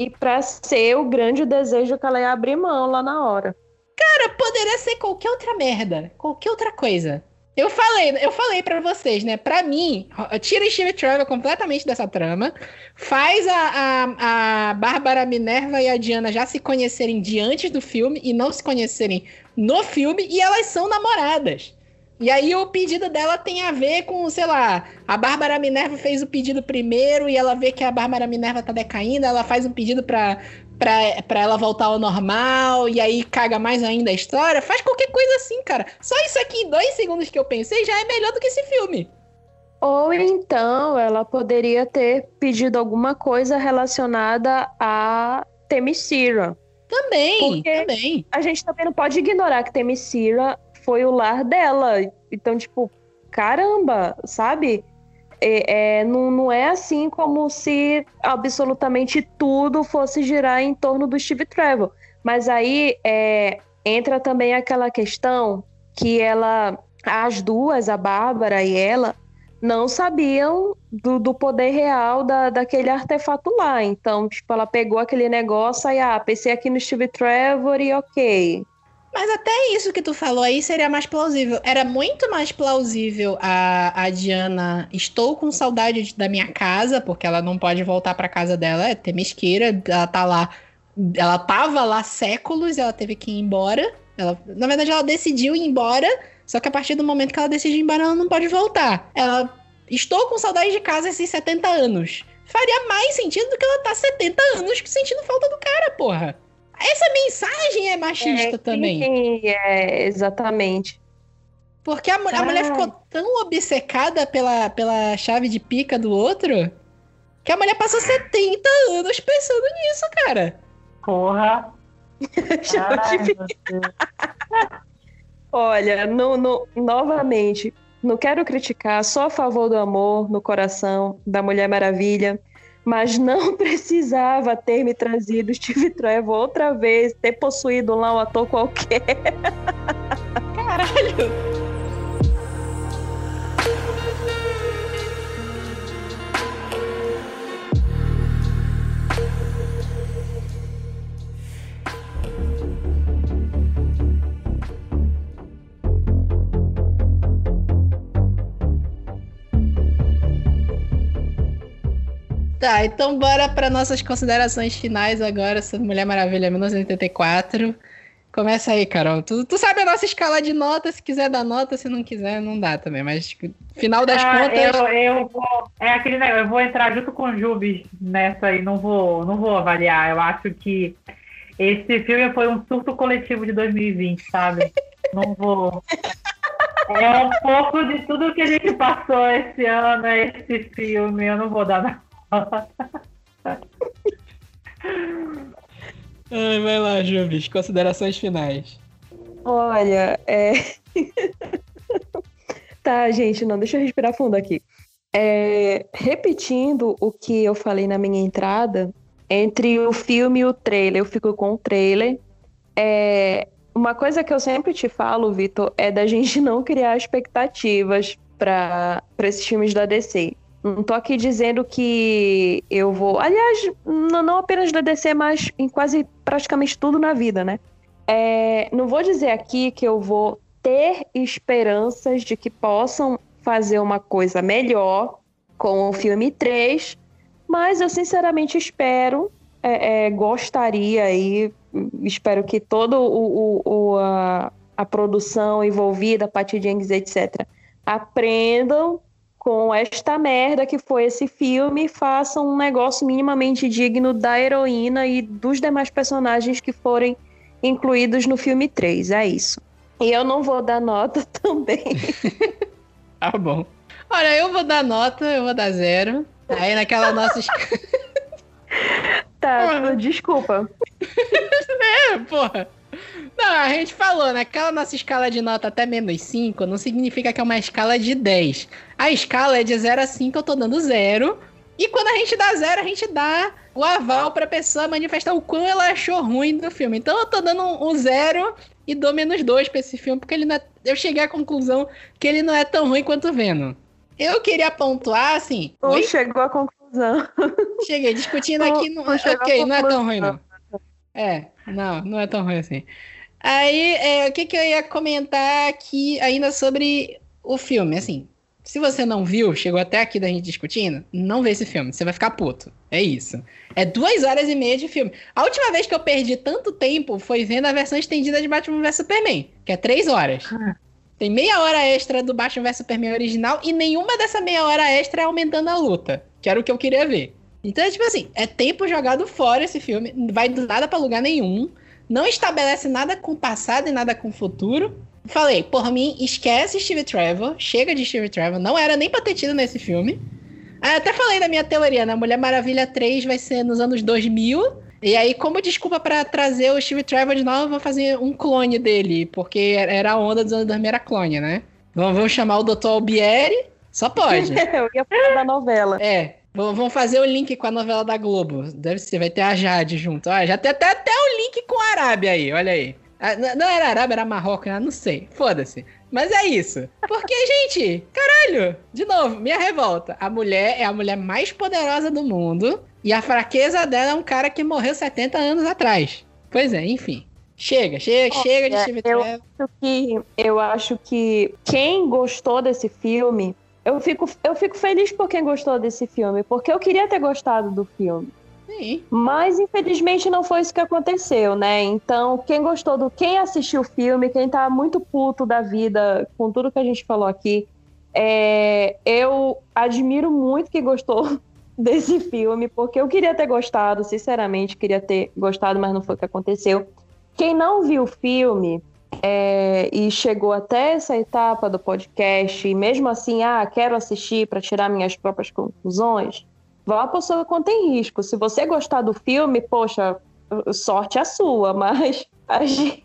E pra ser o grande desejo que ela ia abrir mão lá na hora. Cara, poderia ser qualquer outra merda, qualquer outra coisa. Eu falei, eu falei para vocês, né? Pra mim, tira Steve Trevor completamente dessa trama, faz a, a, a Bárbara Minerva e a Diana já se conhecerem de antes do filme e não se conhecerem no filme, e elas são namoradas. E aí o pedido dela tem a ver com, sei lá, a Bárbara Minerva fez o pedido primeiro e ela vê que a Bárbara Minerva tá decaindo, ela faz um pedido pra, pra, pra ela voltar ao normal, e aí caga mais ainda a história. Faz qualquer coisa assim, cara. Só isso aqui, em dois segundos que eu pensei, já é melhor do que esse filme. Ou então ela poderia ter pedido alguma coisa relacionada a Themyscira. Também, Porque- também. A gente também não pode ignorar que Themyscira foi o lar dela. Então, tipo, caramba, sabe? é, é, não, não é assim como se absolutamente tudo fosse girar em torno do Steve Trevor. Mas aí é, entra também aquela questão que ela, as duas, a Bárbara e ela, não sabiam do, do poder real da, daquele artefato lá. Então, tipo, ela pegou aquele negócio e, ah, pensei aqui no Steve Trevor e ok. Mas até isso que tu falou aí seria mais plausível. Era muito mais plausível a, a Diana. Estou com saudade da minha casa, porque ela não pode voltar para casa dela, é temesqueira. Ela tá lá. Ela tava lá séculos, ela teve que ir embora. Ela, na verdade, ela decidiu ir embora. Só que a partir do momento que ela decide ir embora, ela não pode voltar. Ela. Estou com saudade de casa esses 70 anos. Faria mais sentido do que ela tá 70 anos sentindo falta do cara, porra. Essa mensagem é machista é, também. Sim, é, exatamente. Porque a, a mulher ficou tão obcecada pela, pela chave de pica do outro que a mulher passou 70 anos pensando nisso, cara. Porra. Olha, no, no, novamente, não quero criticar, só a favor do amor no coração da Mulher Maravilha mas não precisava ter me trazido Steve Trevor outra vez, ter possuído lá um ator qualquer. Caralho! Tá, então bora para nossas considerações finais agora sobre Mulher Maravilha 1984. Começa aí, Carol. Tu, tu sabe a nossa escala de nota, se quiser dar nota, se não quiser, não dá também. Mas final das ah, contas. Eu, eu vou, é aquele negócio, eu vou entrar junto com o Jubes nessa aí, não vou, não vou avaliar. Eu acho que esse filme foi um surto coletivo de 2020, sabe? não vou. É um pouco de tudo que a gente passou esse ano, esse filme, eu não vou dar nada. Ai, vai lá, Jubes, considerações finais. Olha, é. tá, gente, não, deixa eu respirar fundo aqui. É, repetindo o que eu falei na minha entrada, entre o filme e o trailer, eu fico com o trailer. É, uma coisa que eu sempre te falo, Vitor, é da gente não criar expectativas para esses filmes da DC. Não tô aqui dizendo que eu vou. Aliás, não apenas da DC, mas em quase praticamente tudo na vida, né? É, não vou dizer aqui que eu vou ter esperanças de que possam fazer uma coisa melhor com o filme 3, mas eu sinceramente espero, é, é, gostaria e espero que todo o, o, a, a produção envolvida, Patty Jenkins, etc., aprendam com esta merda que foi esse filme, façam um negócio minimamente digno da heroína e dos demais personagens que forem incluídos no filme 3. É isso. E eu não vou dar nota também. ah, bom. Olha, eu vou dar nota, eu vou dar zero. Aí naquela nossa. tá, porra. desculpa. é, porra. Não, a gente falou, né? Aquela nossa escala de nota até menos 5 não significa que é uma escala de 10. A escala é de 0 a 5, eu tô dando 0. E quando a gente dá 0, a gente dá o aval pra pessoa manifestar o quão ela achou ruim do filme. Então eu tô dando um 0 e dou menos 2 pra esse filme, porque ele é... eu cheguei à conclusão que ele não é tão ruim quanto vendo. Eu queria pontuar, assim. Ou chegou à conclusão. Cheguei discutindo aqui. No... Ok, não é tão ruim, não. É, não, não é tão ruim assim. Aí, é, o que, que eu ia comentar aqui ainda sobre o filme? Assim, se você não viu, chegou até aqui da gente discutindo, não vê esse filme, você vai ficar puto. É isso. É duas horas e meia de filme. A última vez que eu perdi tanto tempo foi vendo a versão estendida de Batman vs Superman, que é três horas. Ah. Tem meia hora extra do Batman vs Superman original e nenhuma dessa meia hora extra é aumentando a luta, que era o que eu queria ver. Então, é tipo assim, é tempo jogado fora esse filme, vai do nada pra lugar nenhum, não estabelece nada com o passado e nada com o futuro. Falei, por mim, esquece Steve Trevor, chega de Steve Trevor, não era nem pra ter tido nesse filme. Aí até falei da minha teoria, né? Mulher Maravilha 3 vai ser nos anos 2000. E aí, como desculpa para trazer o Steve Trevor de novo, eu vou fazer um clone dele, porque era a onda dos anos 2000 era clone, né? Vamos chamar o Dr. Albieri, Só pode. Eu ia falar da novela. É. Vamos fazer o link com a novela da Globo. Deve ser, vai ter a Jade junto. Olha, já tem até, até o link com a Arábia aí, olha aí. Ah, Não era Arábia, era Marrocos, né? não sei. Foda-se. Mas é isso. Porque, gente, caralho, de novo, minha revolta. A mulher é a mulher mais poderosa do mundo e a fraqueza dela é um cara que morreu 70 anos atrás. Pois é, enfim. Chega, chega, chega de Olha, Steve eu- acho que eu acho que quem gostou desse filme, eu fico, eu fico feliz por quem gostou desse filme, porque eu queria ter gostado do filme. Sim. Mas infelizmente não foi isso que aconteceu, né? Então, quem gostou do. Quem assistiu o filme, quem tá muito puto da vida com tudo que a gente falou aqui, é, eu admiro muito quem gostou desse filme, porque eu queria ter gostado, sinceramente, queria ter gostado, mas não foi o que aconteceu. Quem não viu o filme é, e chegou até essa etapa do podcast, e mesmo assim, ah, quero assistir para tirar minhas próprias conclusões, vá por sua conta em risco. Se você gostar do filme, poxa, sorte a sua, mas a gente,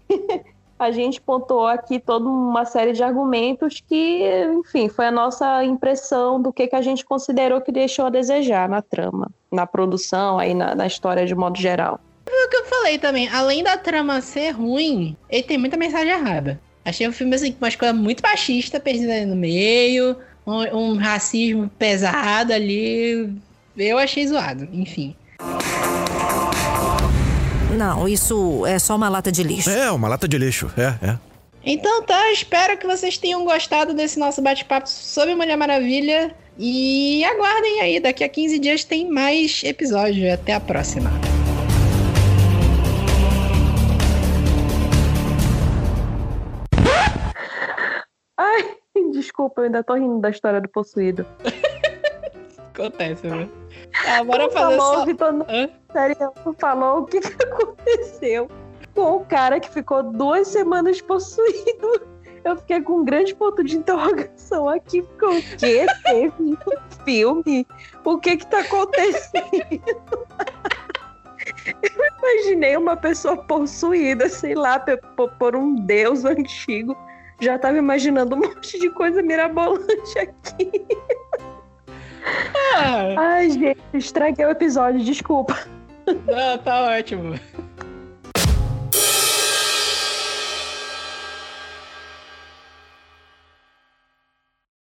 a gente pontuou aqui toda uma série de argumentos que, enfim, foi a nossa impressão do que, que a gente considerou que deixou a desejar na trama, na produção, aí na, na história de modo geral. O que eu falei também, além da trama ser ruim, ele tem muita mensagem errada. Achei o filme assim, com umas coisas muito machistas perdidas ali no meio, um, um racismo pesado ali. Eu achei zoado, enfim. Não, isso é só uma lata de lixo. É, uma lata de lixo. É, é. Então tá, espero que vocês tenham gostado desse nosso bate-papo sobre Mulher Maravilha. E aguardem aí, daqui a 15 dias tem mais episódio. Até a próxima. Ai, desculpa, eu ainda tô rindo da história do possuído. Acontece, viu? Tá, bora fazer favor, só. Vitor, não- sério, falou o que, que aconteceu com o cara que ficou duas semanas possuído. Eu fiquei com um grande ponto de interrogação aqui, porque o que teve no filme? O que que tá acontecendo? Eu imaginei uma pessoa possuída, sei lá, por um deus antigo. Já tava imaginando um monte de coisa mirabolante aqui. Ah, Ai, gente, estraguei o episódio, desculpa. não, tá ótimo.